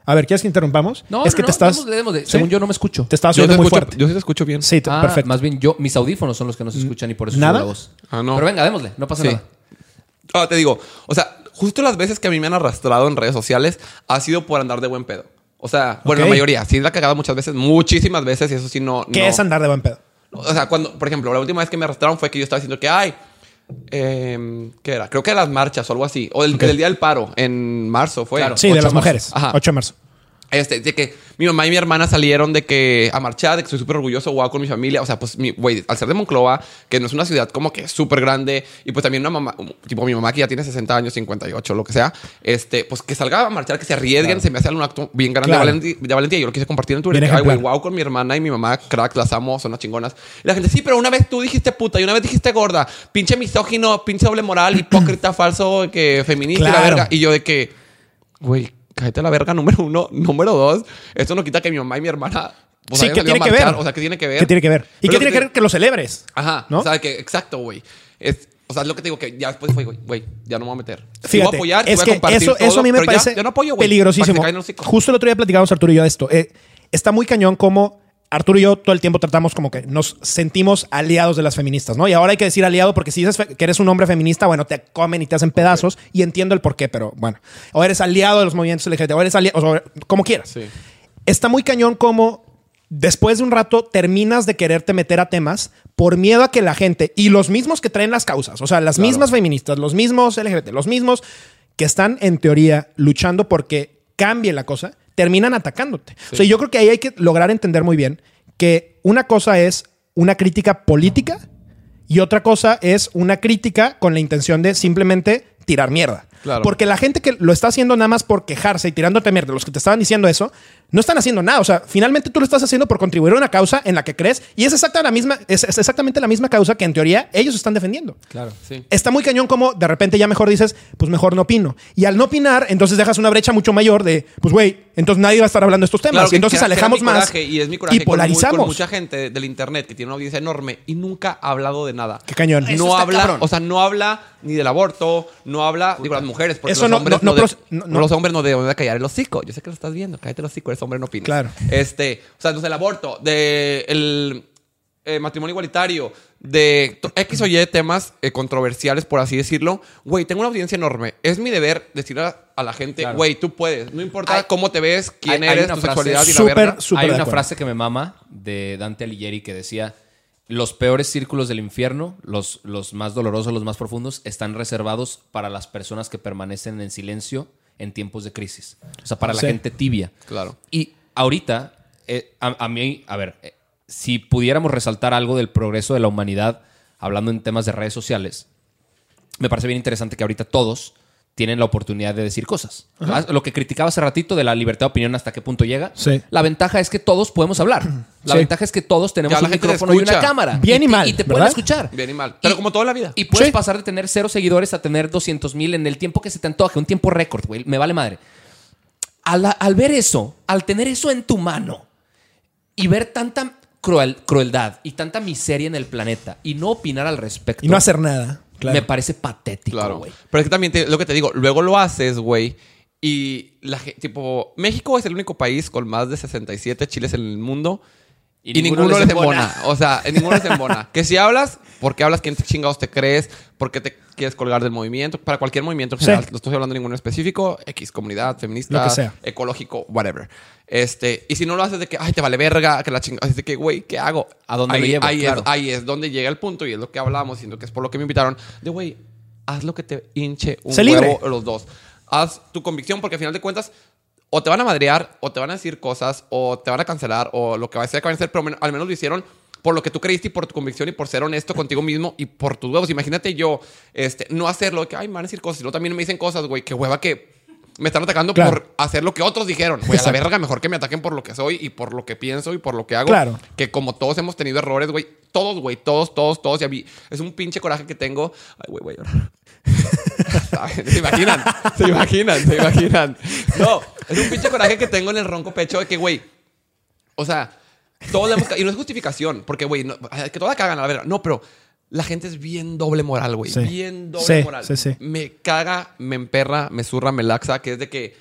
Speaker 4: A ver, ¿quieres que interrumpamos?
Speaker 2: No,
Speaker 4: es
Speaker 2: no,
Speaker 4: que
Speaker 2: no,
Speaker 4: te estás.
Speaker 2: démosle, démosle.
Speaker 4: ¿Sí?
Speaker 2: Según yo no me escucho.
Speaker 4: Te estás oyendo muy
Speaker 3: escucho,
Speaker 4: fuerte.
Speaker 3: yo sí te escucho bien.
Speaker 4: Sí,
Speaker 2: Ah,
Speaker 4: perfecto.
Speaker 2: Más bien yo, mis audífonos son los que no se escuchan y por eso
Speaker 4: ¿Nada?
Speaker 2: la voz.
Speaker 3: Ah, no.
Speaker 2: Pero venga, démosle, no pasa
Speaker 3: Sí.
Speaker 2: nada.
Speaker 3: Ah, te digo, o sea, justo las veces que a mí me han arrastrado en redes sociales ha sido por andar de buen pedo. O sea, bueno, la mayoría. Sí, la he cagado muchas veces, muchísimas veces, y eso sí no.
Speaker 4: ¿Qué
Speaker 3: no-
Speaker 4: es andar de buen pedo?
Speaker 3: O sea, cuando, por ejemplo, la última vez que me arrastraron fue que yo estaba diciendo que, ay, em, ¿qué era? Creo que las marchas o algo así. O el, el día del paro, en marzo fue.
Speaker 2: Claro.
Speaker 4: Sí,
Speaker 2: 8
Speaker 4: de
Speaker 2: de
Speaker 4: las
Speaker 2: marzo.
Speaker 4: mujeres.
Speaker 3: Ajá.
Speaker 4: 8 de marzo.
Speaker 3: Este, de que Mi mamá y mi hermana salieron de que a marchar, de que estoy súper orgulloso, wow, con mi familia. O sea, pues, güey, al ser de Monclova, que no es una ciudad como que súper grande, y pues también una mamá, tipo mi mamá que ya tiene 60 años, 58, lo que sea, este, pues que salga a marchar, que se arriesguen, se me hace un acto bien grande
Speaker 4: Claro.
Speaker 3: de, valentía. Yo lo quise compartir en Twitter. Ay, güey, wow, con mi hermana y mi mamá, crack, las amo, son unas chingonas. Y la gente, sí, pero una vez tú dijiste puta y una vez dijiste gorda, pinche misógino, pinche doble moral, hipócrita, [LAUGHS] falso, que feminista y la verga. Y yo de que, güey, cállate la verga, [LAUGHS] número uno. Número dos, esto no quita que mi mamá y mi hermana. pues,
Speaker 4: sí,
Speaker 3: hayan
Speaker 4: ¿qué tiene
Speaker 3: a
Speaker 4: que ver?
Speaker 3: O sea, ¿qué tiene que ver?
Speaker 4: ¿Qué tiene que ver? ¿Y
Speaker 3: Pero
Speaker 4: qué tiene que
Speaker 3: te-
Speaker 4: ver que lo celebres?
Speaker 3: Ajá,
Speaker 4: ¿no?
Speaker 3: o sea, que exacto, güey. O sea, es lo que te digo que ya después fue, güey, güey, ya no me voy a meter. Sí
Speaker 4: Fíjate,
Speaker 3: voy a apoyar, sí
Speaker 4: es
Speaker 3: voy a
Speaker 4: que
Speaker 3: compartir
Speaker 4: eso,
Speaker 3: todo,
Speaker 4: eso a mí me
Speaker 3: ya-
Speaker 4: parece
Speaker 3: ya no apoyo, que
Speaker 4: peligrosísimo. Justo el otro día platicábamos Arturo y yo de esto. Eh, está muy cañón como Arturo y yo todo el tiempo tratamos como que nos sentimos aliados de las feministas, ¿no? Y ahora hay que decir aliado porque si dices que eres un hombre feminista, bueno, te comen y te hacen pedazos y entiendo el por qué, pero bueno. O eres aliado de los movimientos LGBT, o eres aliado, o sea, como quieras.
Speaker 3: Sí.
Speaker 4: Está muy cañón como después de un rato terminas de quererte meter a temas por miedo a que la gente y los mismos que traen las causas, o sea, las mismas feministas, los mismos LGBT, los mismos que están en teoría luchando porque cambie la cosa, terminan atacándote. O sea, yo creo que ahí hay que lograr entender muy bien que una cosa es una crítica política y otra cosa es una crítica con la intención de simplemente tirar mierda.
Speaker 3: Claro.
Speaker 4: Porque la gente que lo está haciendo nada más por quejarse y tirándote mierda, los que te estaban diciendo eso, no están haciendo nada. O sea, finalmente tú lo estás haciendo por contribuir a una causa en la que crees y es, exacta la misma, es, es exactamente la misma causa que en teoría ellos están defendiendo.
Speaker 3: Claro, sí.
Speaker 4: Está muy cañón como de repente ya mejor dices, pues mejor no opino. Y al no opinar, entonces dejas una brecha mucho mayor de, pues güey, entonces nadie va a estar hablando de estos temas.
Speaker 3: Claro,
Speaker 4: y entonces
Speaker 3: que que
Speaker 4: alejamos
Speaker 3: mi
Speaker 4: más
Speaker 3: coraje, y es mi coraje
Speaker 4: y
Speaker 3: con
Speaker 4: polarizamos.
Speaker 3: Con, mucha gente del internet que tiene una audiencia enorme y nunca ha hablado de nada.
Speaker 4: Qué cañón.
Speaker 3: No
Speaker 4: Eso está
Speaker 3: habla,
Speaker 4: cabrón.
Speaker 3: o sea, no habla ni del aborto, no habla, digo, las mujeres, porque
Speaker 4: Eso
Speaker 3: los
Speaker 4: no-
Speaker 3: hombres
Speaker 4: no-
Speaker 3: no,
Speaker 4: no
Speaker 3: de-
Speaker 4: pros- no- no.
Speaker 3: los hombres no deben de callar el hocico. Yo sé que lo estás viendo, cállate el hocico, eres hombre, no opinas.
Speaker 4: Claro.
Speaker 3: Este, o sea, entonces el aborto, de el eh, matrimonio igualitario, de X o Y temas eh, controversiales, por así decirlo. Güey, tengo una audiencia enorme. Es mi deber decirle a, a la gente,
Speaker 2: Claro.
Speaker 3: güey, tú puedes. No importa
Speaker 2: Hay-
Speaker 3: cómo te ves, quién
Speaker 2: hay- hay
Speaker 3: eres,
Speaker 2: una
Speaker 3: tu
Speaker 2: frase
Speaker 3: sexualidad y la
Speaker 4: súper,
Speaker 3: verga.
Speaker 4: súper
Speaker 2: Hay
Speaker 4: de
Speaker 2: una
Speaker 4: acuerdo.
Speaker 2: frase que me mama de Dante Alighieri que decía: Los peores círculos del infierno, los, los más dolorosos, los más profundos, están reservados para las personas que permanecen en silencio en tiempos de crisis. O sea, para la gente tibia.
Speaker 3: Claro.
Speaker 2: Y ahorita, eh, a, a mí, a ver, eh, si pudiéramos resaltar algo del progreso de la humanidad, hablando en temas de redes sociales, me parece bien interesante que ahorita todos tienen la oportunidad de decir cosas. Ah, Lo que criticaba hace ratito de la libertad de opinión hasta qué punto llega.
Speaker 4: Sí.
Speaker 2: La ventaja es que todos podemos hablar. [CLEARS THROAT] La
Speaker 4: Sí.
Speaker 2: ventaja es que todos tenemos
Speaker 3: Ya
Speaker 2: un micrófono y una cámara.
Speaker 4: Bien y mal,
Speaker 2: Y te pueden
Speaker 4: ¿verdad?
Speaker 2: escuchar.
Speaker 3: Bien y mal. Pero como toda la vida.
Speaker 2: Y puedes
Speaker 4: Sí.
Speaker 2: pasar de tener cero seguidores a tener 200 mil en el tiempo que se te antoje, un tiempo récord, güey. Me vale madre. Al, al ver eso, al tener eso en tu mano y ver tanta cruel- crueldad y tanta miseria en el planeta y no opinar al respecto,
Speaker 4: Y no hacer nada. Claro.
Speaker 2: me parece patético,
Speaker 3: Claro.
Speaker 2: güey.
Speaker 3: Pero es que también te- lo que te digo, luego lo haces, güey. Y la tipo, México es el único país con más de 67 chiles en el mundo. Y, ninguno, les embona. O sea, en ninguno les embona. [LAUGHS] que si hablas, porque hablas quién te chingados te crees, porque te quieres colgar del movimiento, para cualquier movimiento en
Speaker 4: Sí.
Speaker 3: general. No estoy hablando de ninguno específico, X, comunidad, feminista,
Speaker 4: Lo que sea.
Speaker 3: ecológico, whatever. Este, y si no lo haces de que, ay, te vale verga, que la chingada, así de que, güey, ¿qué hago?
Speaker 2: ¿A dónde
Speaker 3: ahí,
Speaker 2: lo llevo?
Speaker 3: Ahí,
Speaker 2: Claro.
Speaker 3: es, ahí es donde llega el punto y es lo que hablamos, siendo que es por lo que me invitaron. De, güey, haz lo que te hinche un
Speaker 4: libre.
Speaker 3: huevo los dos. Haz tu convicción porque al final de cuentas o te van a madrear o te van a decir cosas o te van a cancelar o lo que va a ser que van a hacer, pero al menos lo hicieron por lo que tú creíste y por tu convicción y por ser honesto contigo mismo y por tus huevos. Imagínate yo este, no hacerlo, que ay, me van a decir cosas y luego también me dicen cosas, güey, que hueva que me están atacando
Speaker 4: Claro.
Speaker 3: por hacer lo que otros dijeron. Güey, a la verga, mejor que me ataquen por lo que soy y por lo que pienso y por lo que hago.
Speaker 4: Claro.
Speaker 3: Que como todos hemos tenido errores, güey. Todos, güey. Todos, todos, todos. Y a mí es un pinche coraje que tengo. Ay, güey, voy a llorar. ¿Se imaginan? ¿Se imaginan? ¿Se imaginan? No, es un pinche coraje que tengo en el ronco pecho de que, güey, o sea, todos le hemos Y no es justificación, porque, güey, no, que toda cagan a la verga. No, pero la gente es bien doble moral, güey.
Speaker 4: Sí.
Speaker 3: Bien doble
Speaker 4: Sí,
Speaker 3: moral.
Speaker 4: sí, sí.
Speaker 3: Me caga, me emperra, me zurra, me laxa, que es de que,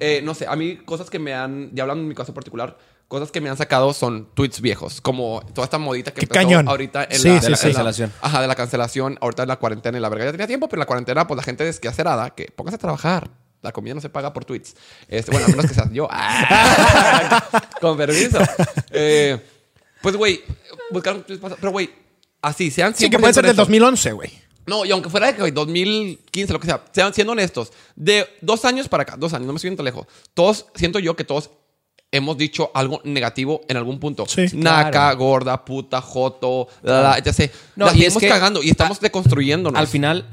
Speaker 3: eh, no sé, a mí cosas que me han, ya hablando en mi caso particular, cosas que me han sacado son tweets viejos, como toda esta modita que
Speaker 4: Qué
Speaker 3: empezó
Speaker 4: cañón.
Speaker 3: ahorita en
Speaker 4: Sí,
Speaker 3: la,
Speaker 4: sí,
Speaker 3: en la-
Speaker 4: sí.
Speaker 3: en la-
Speaker 2: Cancelación.
Speaker 3: Ajá, de la cancelación, ahorita en la cuarentena y la verga. Ya tenía tiempo, pero en la cuarentena, pues la gente desquacerada, que póngase a trabajar. La comida no se paga por tweets. Este, bueno, a menos que seas yo. [LAUGHS] Ah, [LAUGHS] Con permiso. Eh, pues, güey, buscar tweets Pero, güey, así, sean
Speaker 4: Sí, que puede ser del
Speaker 3: honestos.
Speaker 4: 2011, güey.
Speaker 3: No, y aunque fuera de que, güey, 2015, lo que sea, sean siendo honestos, de dos años para acá, dos años, no me estoy yendo tan lejos, todos, siento yo que todos hemos dicho algo negativo en algún punto.
Speaker 4: Sí.
Speaker 3: Naca,
Speaker 2: Claro.
Speaker 3: gorda, puta, joto, la, la, ya sé.
Speaker 2: No,
Speaker 3: la
Speaker 2: y es
Speaker 3: seguimos
Speaker 2: que-
Speaker 3: cagando y estamos deconstruyéndonos.
Speaker 2: Al final,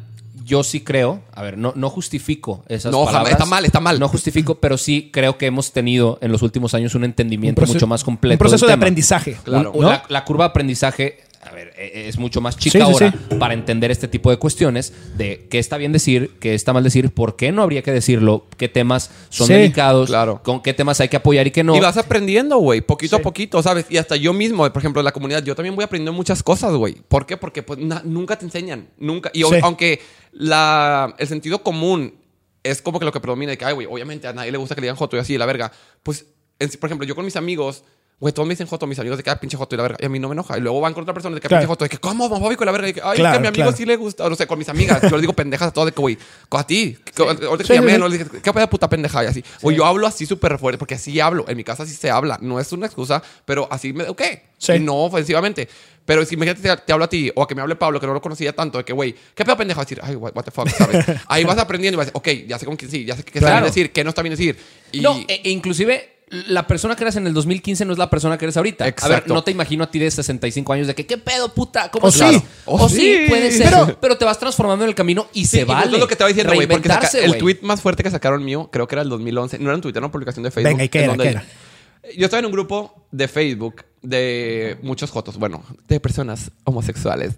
Speaker 2: yo sí creo, a ver, no, no justifico esas
Speaker 3: No,
Speaker 2: palabras.
Speaker 3: está mal, está mal.
Speaker 2: No justifico, pero sí creo que hemos tenido en los últimos años un entendimiento
Speaker 4: Un
Speaker 2: mucho más completo.
Speaker 4: Un proceso
Speaker 2: del
Speaker 4: de
Speaker 2: tema.
Speaker 4: aprendizaje.
Speaker 3: Claro.
Speaker 2: Un-
Speaker 4: ¿no?
Speaker 2: la, la curva de aprendizaje, a ver, e- es mucho más chica
Speaker 4: Sí,
Speaker 2: ahora
Speaker 4: sí.
Speaker 2: para entender este tipo de cuestiones de qué está bien decir, qué está mal decir, por qué no habría que decirlo, qué temas son
Speaker 4: Sí,
Speaker 2: delicados,
Speaker 3: claro.
Speaker 2: con qué temas hay que apoyar y qué no.
Speaker 3: Y vas aprendiendo, güey, poquito a poquito, ¿sabes? Y hasta yo mismo, por ejemplo, en la comunidad, yo también voy aprendiendo muchas cosas, güey. ¿Por qué? Porque pues, na- nunca te enseñan, nunca. Y aunque la, el sentido común es como que lo que predomina, de que, ay, güey, obviamente a nadie le gusta que le digan joto y así, la verga. Pues, en- por ejemplo, yo con mis amigos, güey, todos me dicen joto, mis amigos de que, ah, pinche joto y la verga. Y a mí no me enoja. Y luego van con otra persona de que,
Speaker 4: Claro.
Speaker 3: pinche joto, de que, ¿cómo, homofóbico y la verga? Y que, ay,
Speaker 4: Claro,
Speaker 3: que a mi amigo
Speaker 4: claro.
Speaker 3: sí le gusta. O no sé, con mis amigas. Yo les digo pendejas a todo de que, güey, a ti. Que- Ahorita que
Speaker 4: Sí,
Speaker 3: te llamé,
Speaker 4: sí, sí.
Speaker 3: no les dije, ¿qué pedo puta pendeja? Y así. O yo hablo así súper fuerte, porque así hablo. En mi casa así se habla. No es una excusa, pero así me.
Speaker 4: Sí.
Speaker 3: Y no ofensivamente. Pero si imagínate, te, te hablo a ti, o a que me hable Pablo, que no lo conocía tanto, de que, güey, ¿qué pedo a decir, ay, what, what the fuck, ¿sabes? [LAUGHS] Ahí vas aprendiendo y vas a decir, ok, ya sé con quién sí, ya sé qué está bien decir, qué no está bien decir. Y
Speaker 2: No, e inclusive la persona que eras en el 2015 no es la persona que eres ahorita. A ver, no te imagino a ti de 65 años de que, ¿qué pedo, puta? ¿Cómo
Speaker 4: O
Speaker 2: estás?
Speaker 4: sí.
Speaker 2: O,
Speaker 3: O
Speaker 2: sí,
Speaker 3: sí.
Speaker 2: puede ser.
Speaker 4: Pero-
Speaker 2: Pero, te vas transformando en el camino y
Speaker 3: Sí,
Speaker 2: se
Speaker 3: y
Speaker 2: vale.
Speaker 3: justo lo que te estaba diciendo, güey, porque saca- el tweet más fuerte que sacaron mío, creo que era el 2011. No era un tweet, era una publicación de Facebook.
Speaker 4: Venga, ¿y qué era?
Speaker 3: donde-
Speaker 4: ¿Qué era?
Speaker 3: Yo estaba en un grupo de Facebook de muchos jotos, bueno, de personas homosexuales,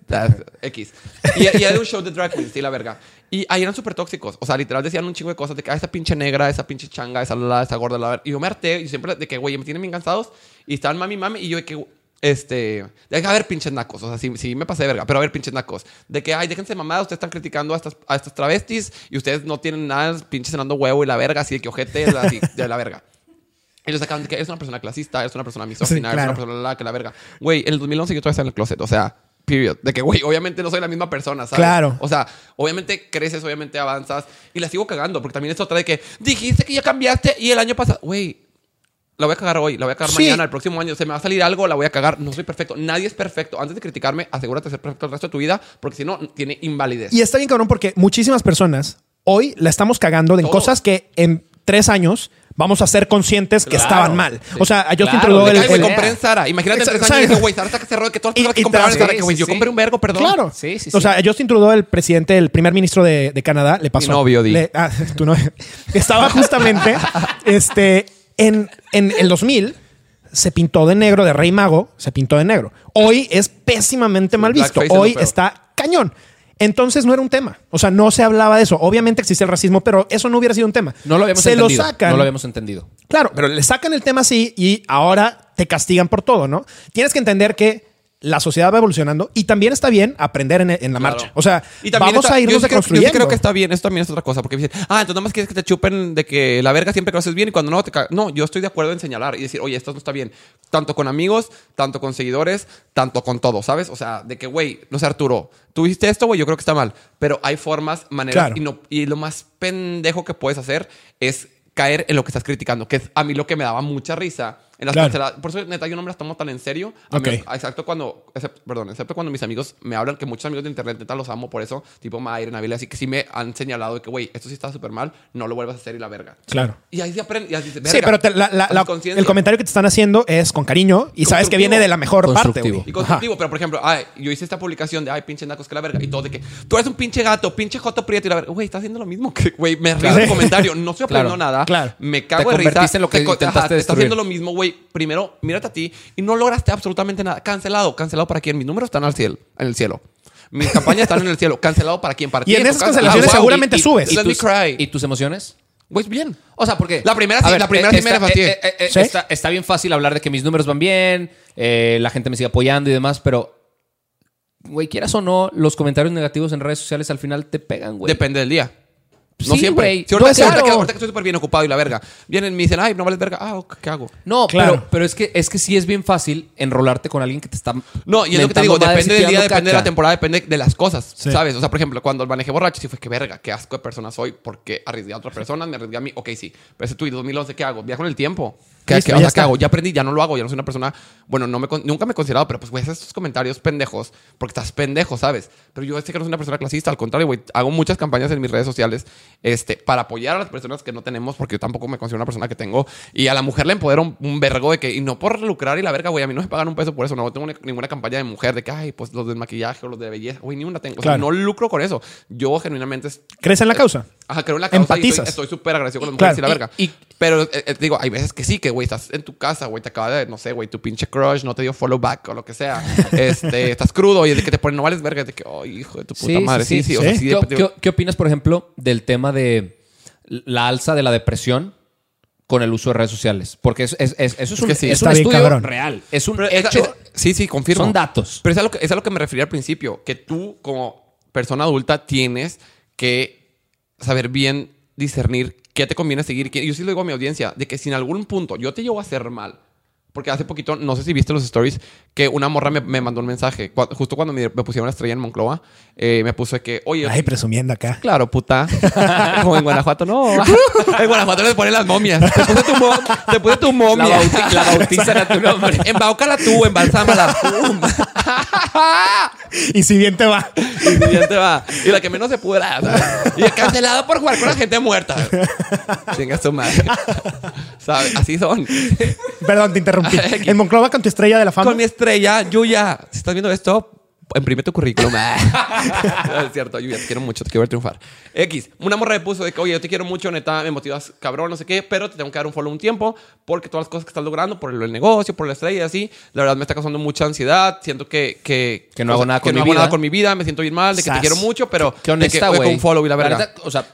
Speaker 3: X. Y, y era un show de drag queens, sí, la verga. Y ahí eran súper tóxicos. O sea, literal decían un chingo de cosas de que ah, esa pinche negra, esa pinche changa, esa la, esa gorda, la verga. Y yo me harté y siempre de que, güey, me tienen bien cansados. Y estaban mami, mami. Y yo de que, este, de que, a ver, pinches nacos. O sea, sí, sí me pasé de verga, pero a ver, pinches nacos. De que, ay, déjense mamadas, ustedes están criticando a estas, a estas travestis y ustedes no tienen nada, pinches cenando huevo y la verga, así de que ojete, así, de la verga. Ellos sacaban de que es una persona clasista, es una persona misógina,
Speaker 4: Sí, claro.
Speaker 3: es una persona la que la verga. Güey, en el 2011 yo todavía estaba en el closet, o sea, period. De que, güey, obviamente no soy la misma persona, ¿sabes?
Speaker 4: Claro.
Speaker 3: O sea, obviamente creces, obviamente avanzas y la sigo cagando, porque también es otra de que dijiste que ya cambiaste y el año pasado, güey, la voy a cagar hoy, la voy a cagar
Speaker 4: Sí.
Speaker 3: mañana, el próximo año, se me va a salir algo, la voy a cagar. No soy perfecto, nadie es perfecto. Antes de criticarme, asegúrate de ser perfecto el resto de tu vida, porque si no, tiene invalidez.
Speaker 4: Y está bien cabrón porque muchísimas personas hoy la estamos cagando en cosas que en tres años vamos a ser conscientes que
Speaker 2: Claro.
Speaker 4: estaban mal.
Speaker 2: Sí.
Speaker 4: O sea, Justin
Speaker 2: Claro,
Speaker 4: Trudeau...
Speaker 2: de
Speaker 3: De
Speaker 4: el-
Speaker 3: que,
Speaker 4: el-
Speaker 3: compré en Sara. Imagínate en tres años y dije, güey, Sara está que cerró de que todas las cosas que compraban en Sara, que güey, yo compré un vergo, perdón.
Speaker 4: Claro.
Speaker 2: Sí, sí,
Speaker 4: O sea, Justin Trudeau, el presidente, el primer ministro de, de Canadá, le pasó.
Speaker 3: Mi novio, di.
Speaker 4: Le- ah, [LAUGHS] tu novio. Estaba justamente [LAUGHS] este, en, en el 2000. Se pintó de negro, de rey mago, se pintó de negro. Hoy es pésimamente mal visto. Hoy está cañón. Entonces no era un tema. O sea, no se hablaba de eso. Obviamente existe el racismo, pero eso no hubiera sido un tema.
Speaker 2: No lo habíamos
Speaker 4: se
Speaker 2: entendido.
Speaker 4: lo sacan.
Speaker 2: No lo habíamos entendido.
Speaker 4: Claro, pero le sacan el tema así y ahora te castigan por todo, ¿no? Tienes que entender que la sociedad va evolucionando y también está bien aprender en, en la
Speaker 3: Claro.
Speaker 4: marcha. O sea,
Speaker 3: Y
Speaker 4: vamos
Speaker 3: está-
Speaker 4: a irnos
Speaker 3: yo sí creo-
Speaker 4: reconstruyendo.
Speaker 3: Yo sí creo que está bien. Esto también es otra cosa. Porque dicen, ah, entonces nada más quieres que te chupen de que la verga siempre que lo haces bien y cuando no te ca-". No, yo estoy de acuerdo en señalar y decir, oye, esto no está bien. Tanto con amigos, tanto con seguidores, tanto con todo, ¿sabes? O sea, de que, güey, no sé, Arturo, tú hiciste esto, güey, yo creo que está mal. Pero hay formas, maneras
Speaker 4: Claro.
Speaker 3: y, no, y lo más pendejo que puedes hacer es caer en lo que estás criticando, que es a mí lo que me daba mucha risa. En las
Speaker 4: Claro.
Speaker 3: canceladas. Por eso, neta, yo no me las tomo tan en serio. A mí-
Speaker 4: Ok.
Speaker 3: exacto cuando, excepto, perdón, excepto cuando mis amigos me hablan, que muchos amigos de internet, neta, los amo por eso, tipo Mayre, Nabil, así que sí me han señalado de que, güey, esto sí está súper mal, no lo vuelvas a hacer y la verga.
Speaker 4: Claro.
Speaker 3: Y ahí se aprende, y así dices,
Speaker 4: Sí, pero te- la- la- la- el comentario que te están haciendo es con cariño y sabes que viene de la mejor parte.
Speaker 2: Constructivo.
Speaker 4: güey.
Speaker 3: Y constructivo, pero por ejemplo, ay, yo hice esta publicación de, ay, pinche nacos, que la verga, y todo de que tú eres un pinche gato, pinche joto prieto, y la verga, güey, está haciendo lo mismo que, güey, me río
Speaker 4: Claro.
Speaker 3: el comentario, no estoy [LAUGHS] aprendiendo
Speaker 2: Claro,
Speaker 3: nada,
Speaker 4: claro.
Speaker 3: me cago
Speaker 2: Te
Speaker 3: de risa.
Speaker 2: en lo que
Speaker 3: te
Speaker 2: intentaste
Speaker 3: ajá, Estás haciendo lo mismo, güey, primero, mírate a ti, y no lograste absolutamente nada, cancelado, cancelado para quién, mis números están al cielo, en el cielo. Mis [LAUGHS] campañas están en el cielo. Cancelado para quién? Para
Speaker 4: Y
Speaker 3: ti,
Speaker 4: en
Speaker 3: tu
Speaker 4: esas cancelaciones
Speaker 3: Ah, wow.
Speaker 4: seguramente
Speaker 3: Y- y-
Speaker 4: subes.
Speaker 3: y Let me
Speaker 2: tus,
Speaker 3: cry.
Speaker 2: ¿Y tus emociones?
Speaker 3: Pues bien.
Speaker 2: O sea, porque.
Speaker 3: La primera sí, la primera sí me
Speaker 2: está, eh, eh, eh,
Speaker 4: ¿Sí?
Speaker 2: está, está bien fácil hablar de que mis números van bien, eh, la gente me sigue apoyando y demás, pero. Güey, quieras o no, los comentarios negativos en redes sociales al final te pegan, güey.
Speaker 3: Depende del día. No
Speaker 2: Sí,
Speaker 3: siempre.
Speaker 2: güey.
Speaker 3: Si ahorita,
Speaker 2: No,
Speaker 3: si ahorita
Speaker 2: claro.
Speaker 3: que, ahorita que estoy súper bien ocupado y la verga. Vienen y me dicen, ay, no vales verga. Ah, ok, ¿qué hago?
Speaker 2: No,
Speaker 4: Claro.
Speaker 2: pero, pero es que es que sí es bien fácil enrolarte con alguien que te está.
Speaker 3: No, y es lo que te digo, depende del día, depende de la temporada, depende de las cosas,
Speaker 4: Sí.
Speaker 3: ¿sabes? O sea, por ejemplo, cuando manejé borracho, sí fue que verga, qué asco de persona soy, porque arriesgué a otras personas, me arriesgué a mí, ok, sí. Pero ese tuit 2011, ¿qué hago? Viajo en el tiempo. ¿Qué,
Speaker 4: Listo,
Speaker 3: qué- o sea, ¿qué hago? Ya aprendí, ya no lo hago, ya no soy una persona. Bueno, no me, nunca me he considerado, pero pues, güey, haces estos comentarios pendejos porque estás pendejo, ¿sabes? Pero yo sé que no soy una persona clasista, al contrario, güey, hago muchas campañas en mis redes sociales este, para apoyar a las personas que no tenemos, porque yo tampoco me considero una persona que tengo. Y a la mujer le empodero un, un vergo de que, y no por lucrar y la verga, güey, a mí no me pagan un peso por eso, no tengo ni- ninguna campaña de mujer de que, ay, pues los del maquillaje o los de belleza, güey, ni una tengo. O sea,
Speaker 4: Claro.
Speaker 3: no lucro con eso. Yo genuinamente es-
Speaker 4: ¿Crees en la causa?
Speaker 3: Ajá, creo en la causa
Speaker 4: Empatizas.
Speaker 3: estoy- estoy súper agradecido con las
Speaker 4: Claro.
Speaker 3: mujeres y la verga.
Speaker 2: Y- y-
Speaker 3: pero eh, eh, digo, hay veces que sí, que güey, estás en tu casa, güey, te acaba de, no sé, güey, tu pinche crush no te dio follow back o lo que sea. [LAUGHS] este, estás crudo y es de que te ponen, no vales verga, de que, oh, hijo de tu puta madre. Sí, sí, o sea,
Speaker 4: sí.
Speaker 2: ¿Qué,
Speaker 3: de-
Speaker 2: qué- qué opinas, por ejemplo, del tema de la alza de la depresión con el uso de redes sociales? Porque es- es- es- eso es, un,
Speaker 3: que sí.
Speaker 2: es un estudio
Speaker 4: cabrón.
Speaker 2: real. Es un hecho.
Speaker 3: sí, sí, confirmo.
Speaker 2: Son datos.
Speaker 3: Pero es a, lo que, es a lo que me refería al principio, que tú como persona adulta tienes que saber bien discernir qué te conviene seguir. Yo sí lo digo a mi audiencia, de que si en algún punto yo te llevo a hacer mal, porque hace poquito, no sé si viste los stories, que una morra me, me mandó un mensaje, cua- justo cuando me, me pusieron la estrella en Monclova, eh, me puso de que, oye,
Speaker 4: Ay, presumiendo acá.
Speaker 3: Claro, puta. [LAUGHS] Como en Guanajuato, no. En Guanajuato les ponen las momias. Te puse tu, mo- te puse tu momia.
Speaker 2: La bauti- la bautizan a tu nombre. [LAUGHS]
Speaker 3: Embaucala tú, embalsámala. Pum. [LAUGHS]
Speaker 4: Y si bien te va.
Speaker 3: Y ya te va. Y la que menos se. ¿sabes? Y cancelado por jugar con la gente muerta. Chinga su madre. ¿Sabes? Así son.
Speaker 4: Perdón, te interrumpí. [LAUGHS] En Monclova con tu estrella de la fama.
Speaker 3: Con mi estrella, Yuya. Si estás viendo esto, imprime tu currículum. [LAUGHS] No, es cierto, Yuya, te quiero mucho, te quiero ver triunfar. X, una morra me puso de que, oye, yo te quiero mucho, neta, me motivas cabrón, no sé qué, pero te tengo que dar un follow un tiempo porque todas las cosas que estás logrando, por el, el negocio, por la estrella y así, la verdad me está causando mucha ansiedad. Siento que. Que,
Speaker 2: Que no hago nada
Speaker 3: que
Speaker 2: con
Speaker 3: no
Speaker 2: mi
Speaker 3: hago nada
Speaker 2: vida.
Speaker 3: con mi vida, me siento bien mal, de que
Speaker 4: Sas.
Speaker 3: te quiero mucho, pero.
Speaker 2: Qué honesta,
Speaker 3: de que, oye, con un follow y la
Speaker 2: neta, o sea,